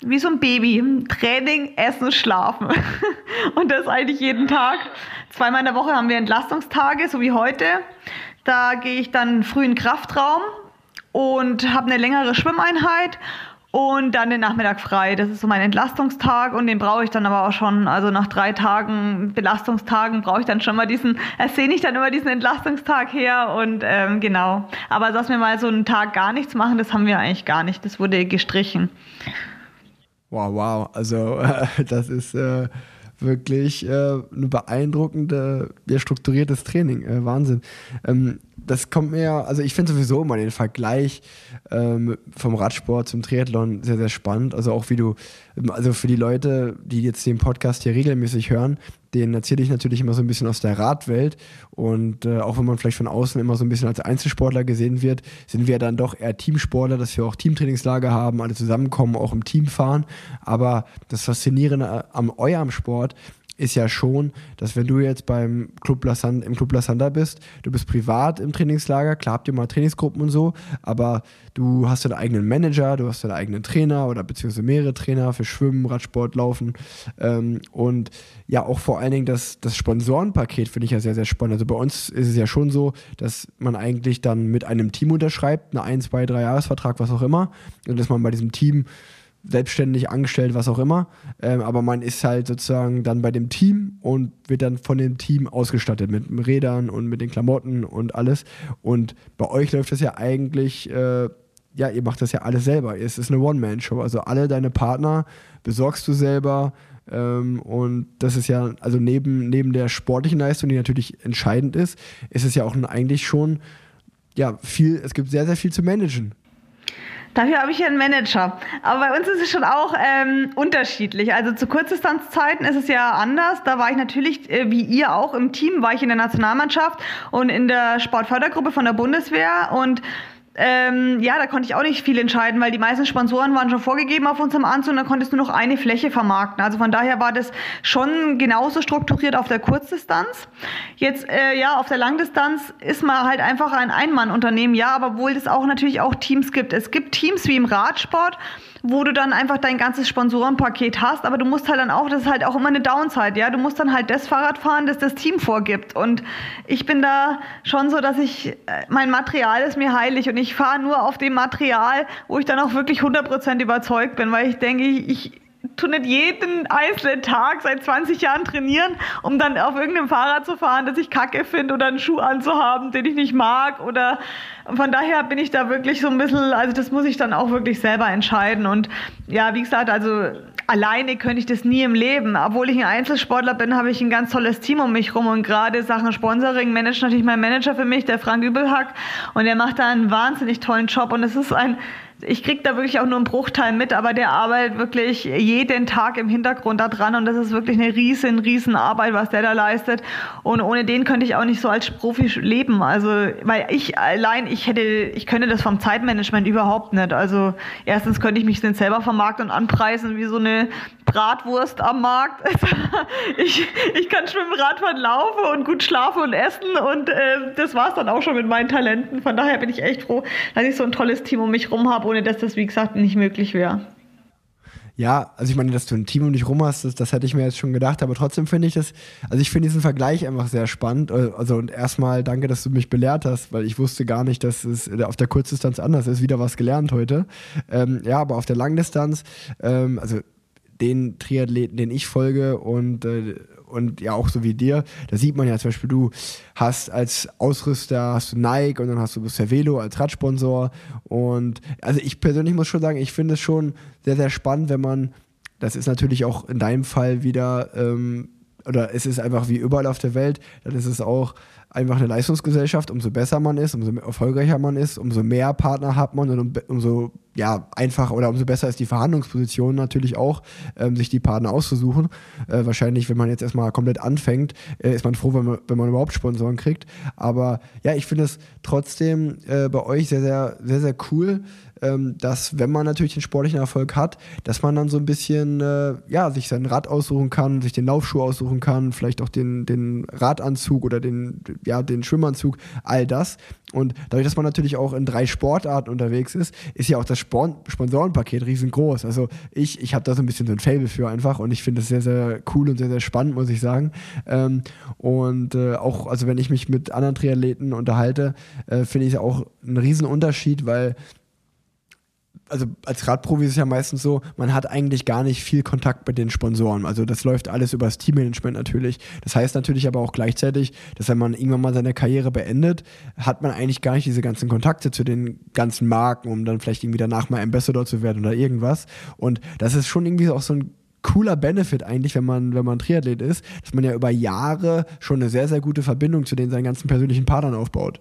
wie so ein Baby. Training, Essen, Schlafen. Und das eigentlich jeden Tag. Zweimal in der Woche haben wir Entlastungstage, so wie heute. Da gehe ich dann früh in den Kraftraum und habe eine längere Schwimmeinheit und dann den Nachmittag frei. Das ist so mein Entlastungstag und den brauche ich dann aber auch schon, also nach drei Tagen Belastungstagen brauche ich dann schon mal diesen, ersehne ich dann immer diesen Entlastungstag her und ähm, genau. Aber dass wir mal so einen Tag gar nichts machen, das haben wir eigentlich gar nicht. Das wurde gestrichen. Wow, wow. Also äh, das ist äh, wirklich äh, eine beeindruckende, ja, strukturiertes Training. Äh, Wahnsinn. Ähm, das kommt mir, also ich finde sowieso immer den Vergleich ähm, vom Radsport zum Triathlon sehr, sehr spannend. Also auch wie du, also für die Leute, die jetzt den Podcast hier regelmäßig hören, den erzähle ich natürlich immer so ein bisschen aus der Radwelt. Und äh, auch wenn man vielleicht von außen immer so ein bisschen als Einzelsportler gesehen wird, sind wir dann doch eher Teamsportler, dass wir auch Teamtrainingslager haben, alle zusammenkommen, auch im Team fahren. Aber das Faszinierende am eurem Sport ist ja schon, dass wenn du jetzt beim Club Lassand, im Club Lassander bist, du bist privat im Trainingslager, klar habt ihr mal Trainingsgruppen und so, aber du hast deinen eigenen Manager, du hast deinen eigenen Trainer oder beziehungsweise mehrere Trainer für Schwimmen, Radsport, Laufen ähm, und ja auch vor allen Dingen das, das Sponsorenpaket finde ich ja sehr, sehr spannend. Also bei uns ist es ja schon so, dass man eigentlich dann mit einem Team unterschreibt, eine 1, 2, 3 Jahresvertrag, was auch immer, und dass man bei diesem Team selbstständig angestellt, was auch immer. Ähm, aber man ist halt sozusagen dann bei dem Team und wird dann von dem Team ausgestattet mit Rädern und mit den Klamotten und alles. Und bei euch läuft das ja eigentlich, äh, ja, ihr macht das ja alles selber. Es ist eine One-Man-Show. Also alle deine Partner besorgst du selber. Ähm, und das ist ja, also neben, neben der sportlichen Leistung, die natürlich entscheidend ist, ist es ja auch eigentlich schon, ja, viel, es gibt sehr, sehr viel zu managen. Dafür habe ich ja einen Manager. Aber bei uns ist es schon auch ähm, unterschiedlich. Also zu Kurzdistanzzeiten ist es ja anders. Da war ich natürlich, äh, wie ihr auch, im Team war ich in der Nationalmannschaft und in der Sportfördergruppe von der Bundeswehr. Und ähm, ja, da konnte ich auch nicht viel entscheiden, weil die meisten Sponsoren waren schon vorgegeben auf unserem Anzug und dann konntest du noch eine Fläche vermarkten. Also von daher war das schon genauso strukturiert auf der Kurzdistanz. Jetzt, äh, ja, auf der Langdistanz ist man halt einfach ein Einmannunternehmen, ja, aber obwohl es auch natürlich auch Teams gibt. Es gibt Teams wie im Radsport, wo du dann einfach dein ganzes Sponsorenpaket hast, aber du musst halt dann auch, das ist halt auch immer eine Downside, ja, du musst dann halt das Fahrrad fahren, das das Team vorgibt. Und ich bin da schon so, dass ich, äh, mein Material ist mir heilig und ich fahre nur auf dem Material, wo ich dann auch wirklich 100% überzeugt bin, weil ich denke, ich, ich tu nicht jeden einzelnen Tag seit 20 Jahren trainieren, um dann auf irgendeinem Fahrrad zu fahren, das ich kacke finde oder einen Schuh anzuhaben, den ich nicht mag oder von daher bin ich da wirklich so ein bisschen, also das muss ich dann auch wirklich selber entscheiden. Und ja, wie gesagt, also alleine könnte ich das nie im Leben. Obwohl ich ein Einzelsportler bin, habe ich ein ganz tolles Team um mich rum und gerade Sachen Sponsoring managt natürlich mein Manager für mich, der Frank Übelhack. Und der macht da einen wahnsinnig tollen Job. Und es ist ein ich kriege da wirklich auch nur einen Bruchteil mit, aber der arbeitet wirklich jeden Tag im Hintergrund da dran und das ist wirklich eine riesen, riesen Arbeit, was der da leistet. Und ohne den könnte ich auch nicht so als Profi leben. Also, weil ich allein, ich hätte, ich könnte das vom Zeitmanagement überhaupt nicht. Also, erstens könnte ich mich dann selber vermarkten und anpreisen wie so eine Bratwurst am Markt. ich, ich kann schwimmen, Radfahren, laufen und gut schlafen und essen und äh, das war's dann auch schon mit meinen Talenten. Von daher bin ich echt froh, dass ich so ein tolles Team um mich rum habe ohne dass das, wie gesagt, nicht möglich wäre. Ja, also ich meine, dass du ein Team um dich rum hast, das, das hätte ich mir jetzt schon gedacht, aber trotzdem finde ich das, also ich finde diesen Vergleich einfach sehr spannend. Äh, also und erstmal danke, dass du mich belehrt hast, weil ich wusste gar nicht, dass es auf der Kurzdistanz anders ist. Wieder was gelernt heute. Ähm, ja, aber auf der Langdistanz, ähm, also den Triathleten, den ich folge und äh, und ja auch so wie dir, da sieht man ja zum Beispiel, du hast als Ausrüster hast du Nike und dann hast du Cervelo als Radsponsor und also ich persönlich muss schon sagen, ich finde es schon sehr, sehr spannend, wenn man, das ist natürlich auch in deinem Fall wieder, ähm, oder es ist einfach wie überall auf der Welt, dann ist es auch einfach eine Leistungsgesellschaft, umso besser man ist, umso erfolgreicher man ist, umso mehr Partner hat man und umso ja, einfach oder umso besser ist die Verhandlungsposition natürlich auch, ähm, sich die Partner auszusuchen. Äh, wahrscheinlich, wenn man jetzt erstmal komplett anfängt, äh, ist man froh, wenn man, wenn man überhaupt Sponsoren kriegt. Aber ja, ich finde es trotzdem äh, bei euch sehr, sehr, sehr, sehr cool, dass wenn man natürlich den sportlichen Erfolg hat, dass man dann so ein bisschen, äh, ja, sich sein Rad aussuchen kann, sich den Laufschuh aussuchen kann, vielleicht auch den, den Radanzug oder den, ja, den Schwimmanzug, all das. Und dadurch, dass man natürlich auch in drei Sportarten unterwegs ist, ist ja auch das Sponsorenpaket riesengroß. Also ich, ich habe da so ein bisschen so ein Fable für einfach und ich finde das sehr, sehr cool und sehr, sehr spannend, muss ich sagen. Ähm, und äh, auch, also wenn ich mich mit anderen Triathleten unterhalte, äh, finde ich es auch einen riesen Unterschied, weil also als Radprofi ist es ja meistens so, man hat eigentlich gar nicht viel Kontakt mit den Sponsoren. Also das läuft alles über das Teammanagement natürlich. Das heißt natürlich aber auch gleichzeitig, dass wenn man irgendwann mal seine Karriere beendet, hat man eigentlich gar nicht diese ganzen Kontakte zu den ganzen Marken, um dann vielleicht irgendwie danach mal Ambassador zu werden oder irgendwas. Und das ist schon irgendwie auch so ein cooler Benefit eigentlich, wenn man, wenn man Triathlet ist, dass man ja über Jahre schon eine sehr, sehr gute Verbindung zu den seinen ganzen persönlichen Partnern aufbaut.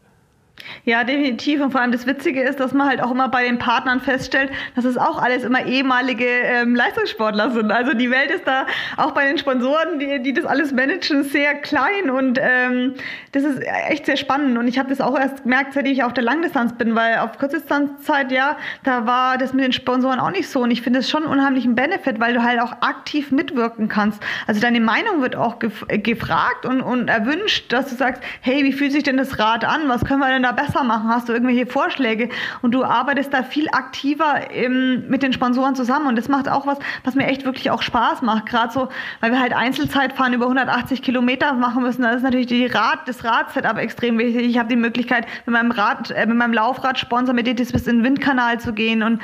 Ja, definitiv. Und vor allem das Witzige ist, dass man halt auch immer bei den Partnern feststellt, dass es auch alles immer ehemalige ähm, Leistungssportler sind. Also die Welt ist da auch bei den Sponsoren, die, die das alles managen, sehr klein. Und ähm, das ist echt sehr spannend. Und ich habe das auch erst gemerkt, seit ich auf der Langdistanz bin, weil auf Kurzdistanzzeit, ja, da war das mit den Sponsoren auch nicht so. Und ich finde es schon unheimlich ein Benefit, weil du halt auch aktiv mitwirken kannst. Also deine Meinung wird auch gef gefragt und, und erwünscht, dass du sagst, hey, wie fühlt sich denn das Rad an? Was können wir denn da besser machen? Hast du irgendwelche Vorschläge? Und du arbeitest da viel aktiver im, mit den Sponsoren zusammen. Und das macht auch was, was mir echt wirklich auch Spaß macht. Gerade so, weil wir halt Einzelzeit fahren über 180 Kilometer machen müssen. Da ist natürlich die Rad, das Radsetup extrem wichtig. Ich habe die Möglichkeit, mit meinem Rad, äh, mit meinem Laufradsponsor mit DTS bis in den Windkanal zu gehen und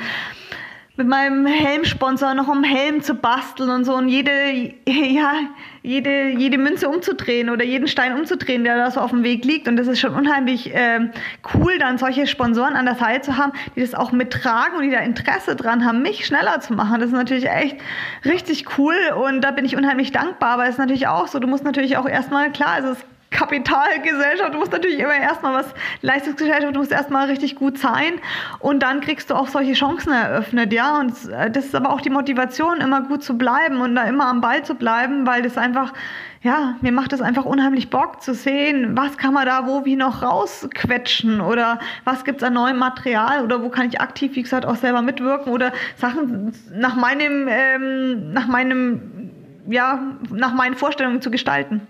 mit meinem Helmsponsor noch um Helm zu basteln und so und jede, ja, jede, jede Münze umzudrehen oder jeden Stein umzudrehen, der da so auf dem Weg liegt. Und das ist schon unheimlich äh, cool, dann solche Sponsoren an der Seite zu haben, die das auch mittragen und die da Interesse dran haben, mich schneller zu machen. Das ist natürlich echt richtig cool und da bin ich unheimlich dankbar. Aber es ist natürlich auch so, du musst natürlich auch erstmal, klar, es ist Kapitalgesellschaft. Du musst natürlich immer erstmal was, Leistungsgesellschaft, du musst erstmal richtig gut sein und dann kriegst du auch solche Chancen eröffnet, ja. Und das ist aber auch die Motivation, immer gut zu bleiben und da immer am Ball zu bleiben, weil das einfach, ja, mir macht es einfach unheimlich Bock zu sehen, was kann man da wo wie noch rausquetschen oder was gibt es an neuem Material oder wo kann ich aktiv, wie gesagt, auch selber mitwirken oder Sachen nach meinem, ähm, nach meinem, ja, nach meinen Vorstellungen zu gestalten.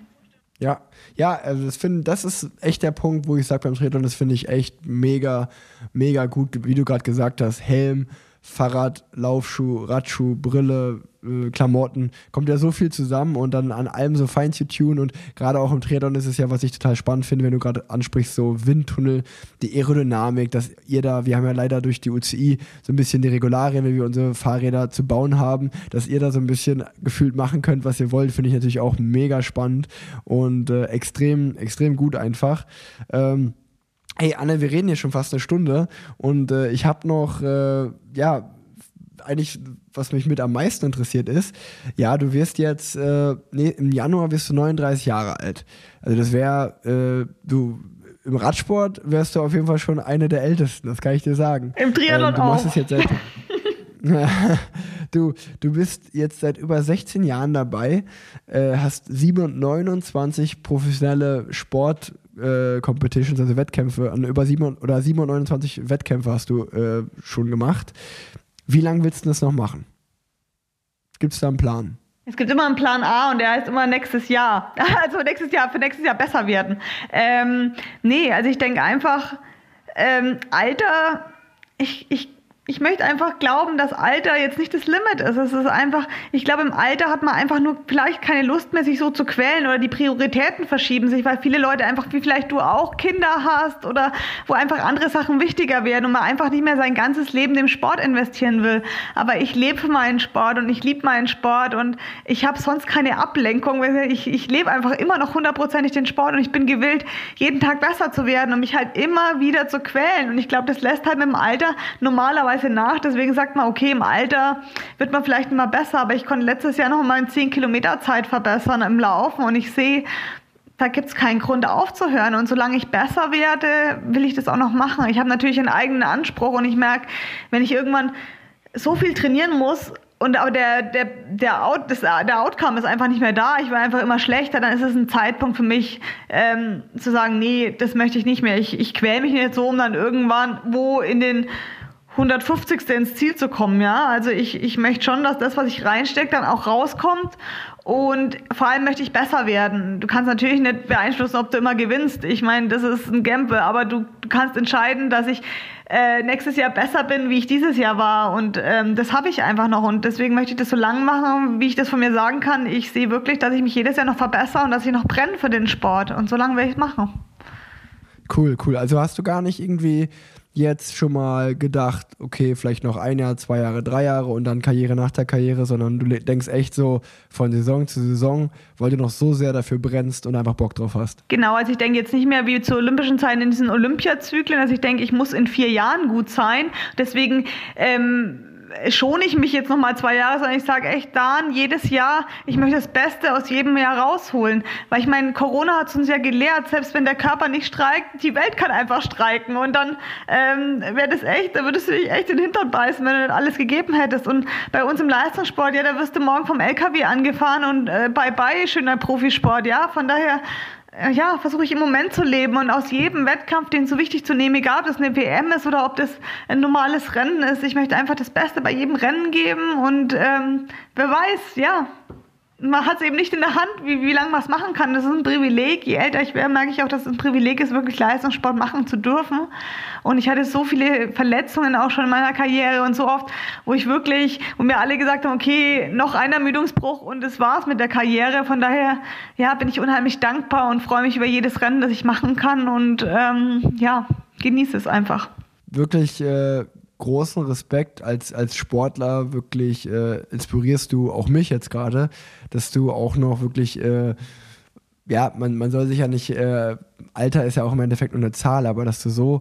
Ja, ja, also das finde, das ist echt der Punkt, wo ich sage beim Triathlon, das finde ich echt mega, mega gut, wie du gerade gesagt hast, Helm, Fahrrad, Laufschuh, Radschuh, Brille, äh, Klamotten, kommt ja so viel zusammen und dann an allem so fein zu tun und gerade auch im Triathlon ist es ja, was ich total spannend finde, wenn du gerade ansprichst, so Windtunnel, die Aerodynamik, dass ihr da, wir haben ja leider durch die UCI so ein bisschen die Regularien, wie wir unsere Fahrräder zu bauen haben, dass ihr da so ein bisschen gefühlt machen könnt, was ihr wollt, finde ich natürlich auch mega spannend und äh, extrem, extrem gut einfach. Ähm, Hey Anne, wir reden hier schon fast eine Stunde und äh, ich habe noch, äh, ja, eigentlich, was mich mit am meisten interessiert ist, ja, du wirst jetzt, äh, nee, im Januar wirst du 39 Jahre alt. Also das wäre, äh, du, im Radsport wärst du auf jeden Fall schon eine der Ältesten, das kann ich dir sagen. Im Triathlon ähm, du auch. Machst es jetzt seit, du, du bist jetzt seit über 16 Jahren dabei, äh, hast 29 professionelle Sport äh, Competitions, also Wettkämpfe, an über 7 oder 27 Wettkämpfe hast du äh, schon gemacht. Wie lange willst du das noch machen? Gibt es da einen Plan? Es gibt immer einen Plan A und der heißt immer nächstes Jahr. Also nächstes Jahr, für nächstes Jahr besser werden. Ähm, nee, also ich denke einfach, ähm, Alter, ich, ich ich möchte einfach glauben, dass Alter jetzt nicht das Limit ist. Es ist einfach, ich glaube, im Alter hat man einfach nur vielleicht keine Lust mehr, sich so zu quälen oder die Prioritäten verschieben sich, weil viele Leute einfach, wie vielleicht du auch Kinder hast oder wo einfach andere Sachen wichtiger werden und man einfach nicht mehr sein ganzes Leben dem Sport investieren will. Aber ich lebe meinen Sport und ich liebe meinen Sport und ich habe sonst keine Ablenkung. Ich, ich lebe einfach immer noch hundertprozentig den Sport und ich bin gewillt, jeden Tag besser zu werden und mich halt immer wieder zu quälen. Und ich glaube, das lässt halt mit dem Alter normalerweise teilweise nach. Deswegen sagt man, okay, im Alter wird man vielleicht immer besser, aber ich konnte letztes Jahr noch mal in 10 Kilometer Zeit verbessern im Laufen und ich sehe, da gibt es keinen Grund aufzuhören. Und solange ich besser werde, will ich das auch noch machen. Ich habe natürlich einen eigenen Anspruch und ich merke, wenn ich irgendwann so viel trainieren muss, und aber der, der, der, Out, das, der Outcome ist einfach nicht mehr da. Ich war einfach immer schlechter. Dann ist es ein Zeitpunkt für mich, ähm, zu sagen, nee, das möchte ich nicht mehr. Ich, ich quäle mich nicht so, um dann irgendwann wo in den 150. ins Ziel zu kommen, ja. Also ich, ich möchte schon, dass das, was ich reinstecke, dann auch rauskommt. Und vor allem möchte ich besser werden. Du kannst natürlich nicht beeinflussen, ob du immer gewinnst. Ich meine, das ist ein Gamble, aber du, du kannst entscheiden, dass ich äh, nächstes Jahr besser bin, wie ich dieses Jahr war. Und ähm, das habe ich einfach noch. Und deswegen möchte ich das so lange machen, wie ich das von mir sagen kann. Ich sehe wirklich, dass ich mich jedes Jahr noch verbessere und dass ich noch brenne für den Sport. Und so lange werde ich es machen. Cool, cool. Also hast du gar nicht irgendwie jetzt schon mal gedacht, okay, vielleicht noch ein Jahr, zwei Jahre, drei Jahre und dann Karriere nach der Karriere, sondern du denkst echt so von Saison zu Saison, weil du noch so sehr dafür brennst und einfach Bock drauf hast. Genau, also ich denke jetzt nicht mehr wie zu olympischen Zeiten in diesen Olympiazyklen, also ich denke, ich muss in vier Jahren gut sein. Deswegen ähm, schone ich mich jetzt noch mal zwei Jahre, sondern ich sage echt, Dan, jedes Jahr, ich möchte das Beste aus jedem Jahr rausholen. Weil ich meine, Corona hat uns ja gelehrt, selbst wenn der Körper nicht streikt, die Welt kann einfach streiken. Und dann ähm, wäre das echt, da würdest du dich echt in den Hintern beißen, wenn du das alles gegeben hättest. Und bei uns im Leistungssport, ja, da wirst du morgen vom LKW angefahren und äh, bye bye, schöner Profisport, ja. Von daher äh, ja, versuche ich im Moment zu leben und aus jedem Wettkampf den so wichtig zu nehmen, egal ob das eine WM ist oder ob das ein normales Rennen ist. Ich möchte einfach das Beste bei jedem Rennen geben und ähm, wer weiß, ja, man hat es eben nicht in der Hand, wie, wie lange man es machen kann. Das ist ein Privileg. Je älter ich werde, merke ich auch, dass es ein Privileg ist, wirklich Leistungssport machen zu dürfen. Und ich hatte so viele Verletzungen auch schon in meiner Karriere und so oft, wo ich wirklich, wo mir alle gesagt haben, okay, noch ein Ermüdungsbruch und das war's mit der Karriere. Von daher, ja, bin ich unheimlich dankbar und freue mich über jedes Rennen, das ich machen kann und ähm, ja, genieße es einfach. Wirklich äh, großen Respekt als, als Sportler, wirklich äh, inspirierst du auch mich jetzt gerade, dass du auch noch wirklich, äh, ja, man, man soll sich ja nicht, äh, Alter ist ja auch im Endeffekt nur eine Zahl, aber dass du so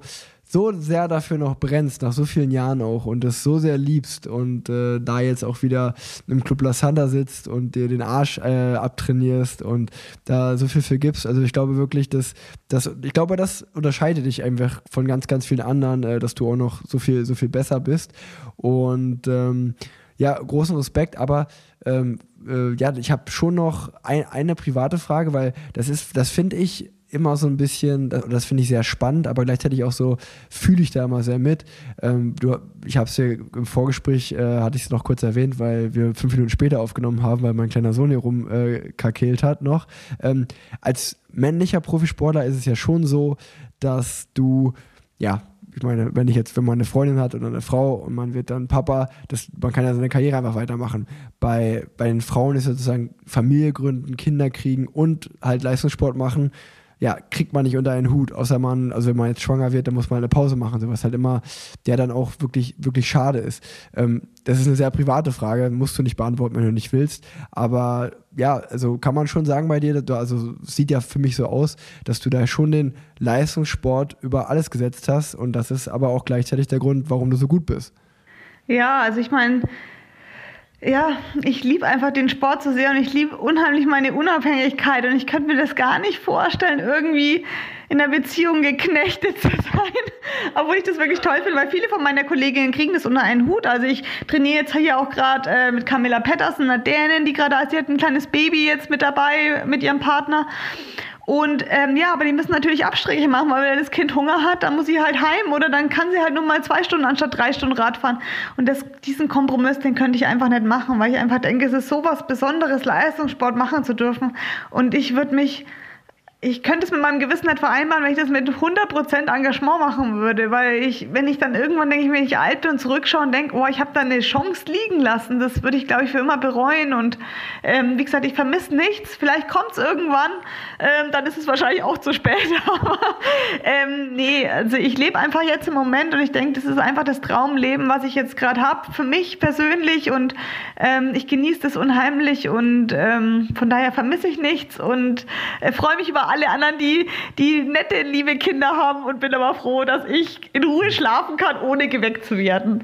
so sehr dafür noch brennst, nach so vielen Jahren auch und es so sehr liebst und äh, da jetzt auch wieder im Club La Santa sitzt und dir den Arsch äh, abtrainierst und da so viel für gibst. Also ich glaube wirklich, dass, dass ich glaube, das unterscheidet dich einfach von ganz, ganz vielen anderen, äh, dass du auch noch so viel, so viel besser bist. Und ähm, ja, großen Respekt, aber ähm, äh, ja, ich habe schon noch ein, eine private Frage, weil das ist, das finde ich immer so ein bisschen, das, das finde ich sehr spannend, aber gleichzeitig auch so, fühle ich da immer sehr mit. Ähm, du, ich habe es ja im Vorgespräch, äh, hatte ich es noch kurz erwähnt, weil wir fünf Minuten später aufgenommen haben, weil mein kleiner Sohn hier rumkakelt äh, hat noch. Ähm, als männlicher Profisportler ist es ja schon so, dass du, ja, ich meine, wenn ich jetzt, wenn man eine Freundin hat oder eine Frau und man wird dann Papa, das, man kann ja seine Karriere einfach weitermachen. Bei, bei den Frauen ist sozusagen Familie gründen, Kinder kriegen und halt Leistungssport machen ja, kriegt man nicht unter einen Hut, außer man, also wenn man jetzt schwanger wird, dann muss man eine Pause machen, so was halt immer, der dann auch wirklich, wirklich schade ist. Ähm, das ist eine sehr private Frage, musst du nicht beantworten, wenn du nicht willst. Aber ja, also kann man schon sagen bei dir, also sieht ja für mich so aus, dass du da schon den Leistungssport über alles gesetzt hast und das ist aber auch gleichzeitig der Grund, warum du so gut bist. Ja, also ich meine, ja, ich liebe einfach den Sport so sehr und ich liebe unheimlich meine Unabhängigkeit und ich könnte mir das gar nicht vorstellen, irgendwie in einer Beziehung geknechtet zu sein, obwohl ich das wirklich toll finde, weil viele von meiner Kolleginnen kriegen das unter einen Hut. Also ich trainiere jetzt hier auch gerade äh, mit Camilla Pettersen, einer Dänin, die gerade, sie hat ein kleines Baby jetzt mit dabei mit ihrem Partner und ähm, ja, aber die müssen natürlich Abstriche machen, weil wenn das Kind Hunger hat, dann muss sie halt heim oder dann kann sie halt nur mal zwei Stunden anstatt drei Stunden Rad fahren. Und das, diesen Kompromiss, den könnte ich einfach nicht machen, weil ich einfach denke, es ist so was Besonderes, Leistungssport machen zu dürfen. Und ich würde mich ich könnte es mit meinem Gewissen nicht vereinbaren, wenn ich das mit 100% Engagement machen würde, weil ich, wenn ich dann irgendwann denke, wenn ich alt bin und zurückschaue und denke, oh, ich habe da eine Chance liegen lassen, das würde ich, glaube ich, für immer bereuen. Und ähm, wie gesagt, ich vermisse nichts, vielleicht kommt es irgendwann, ähm, dann ist es wahrscheinlich auch zu spät, aber ähm, nee, also ich lebe einfach jetzt im Moment und ich denke, das ist einfach das Traumleben, was ich jetzt gerade habe, für mich persönlich. Und ähm, ich genieße das unheimlich und ähm, von daher vermisse ich nichts und äh, freue mich über alle anderen, die, die nette, liebe Kinder haben und bin aber froh, dass ich in Ruhe schlafen kann, ohne geweckt zu werden.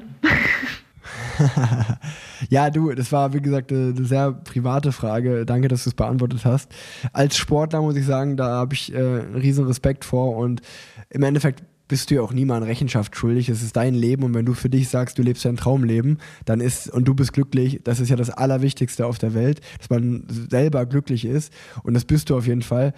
ja, du, das war wie gesagt eine, sehr private Frage. Danke, dass du es beantwortet hast. Als Sportler muss ich sagen, da habe ich äh, einen riesen Respekt vor und im Endeffekt bist du ja auch niemandem Rechenschaft schuldig. Es ist dein Leben und wenn du für dich sagst, du lebst dein Traumleben, dann ist und du bist glücklich, das ist ja das Allerwichtigste auf der Welt, dass man selber glücklich ist und das bist du auf jeden Fall.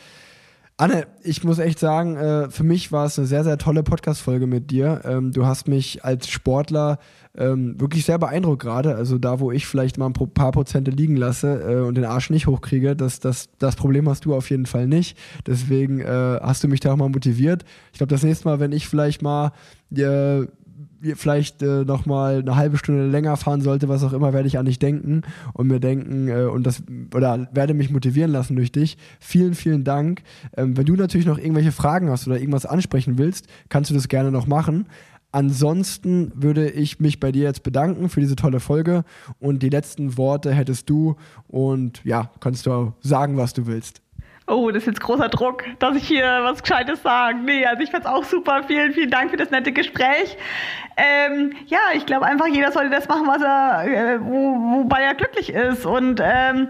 Anne, ich muss echt sagen, äh, für mich war es eine sehr, sehr tolle Podcast-Folge mit dir. Ähm, du hast mich als Sportler ähm, wirklich sehr beeindruckt gerade. Also da, wo ich vielleicht mal ein paar Prozente liegen lasse äh, und den Arsch nicht hochkriege, das, das, das Problem hast du auf jeden Fall nicht. Deswegen äh, hast du mich da auch mal motiviert. Ich glaube, das nächste Mal, wenn ich vielleicht mal äh, vielleicht äh, noch mal eine halbe Stunde länger fahren sollte, was auch immer, werde ich an dich denken und mir denken äh, und das oder werde mich motivieren lassen durch dich. Vielen, vielen Dank. Ähm, wenn du natürlich noch irgendwelche Fragen hast oder irgendwas ansprechen willst, kannst du das gerne noch machen. Ansonsten würde ich mich bei dir jetzt bedanken für diese tolle Folge und die letzten Worte hättest du und ja, kannst du sagen, was du willst. Oh, das ist jetzt großer Druck, dass ich hier was Gescheites sage. Nee, also ich fand es auch super. Vielen, vielen Dank für das nette Gespräch. Ähm, ja, ich glaube einfach, jeder sollte das machen, was er, äh, wo, wobei er glücklich ist. Und ähm,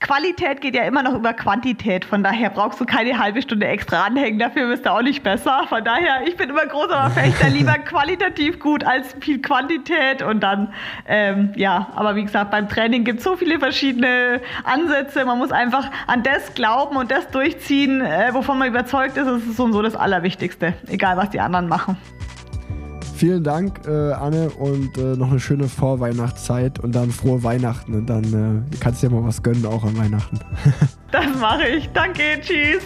Qualität geht ja immer noch über Quantität. Von daher brauchst du keine halbe Stunde extra anhängen. Dafür bist du auch nicht besser. Von daher, ich bin immer großer Verfechter, lieber qualitativ gut als viel Quantität. Und dann, ähm, ja, aber wie gesagt, beim Training gibt es so viele verschiedene Ansätze. Man muss einfach an das glauben und das durchziehen, äh, wovon man überzeugt ist. Das ist so und so das Allerwichtigste. Egal, was die anderen machen. Vielen Dank, äh, Anne, und äh, noch eine schöne Vorweihnachtszeit und dann frohe Weihnachten. Und dann äh, kannst du dir mal was gönnen, auch an Weihnachten. das mache ich. Danke, tschüss.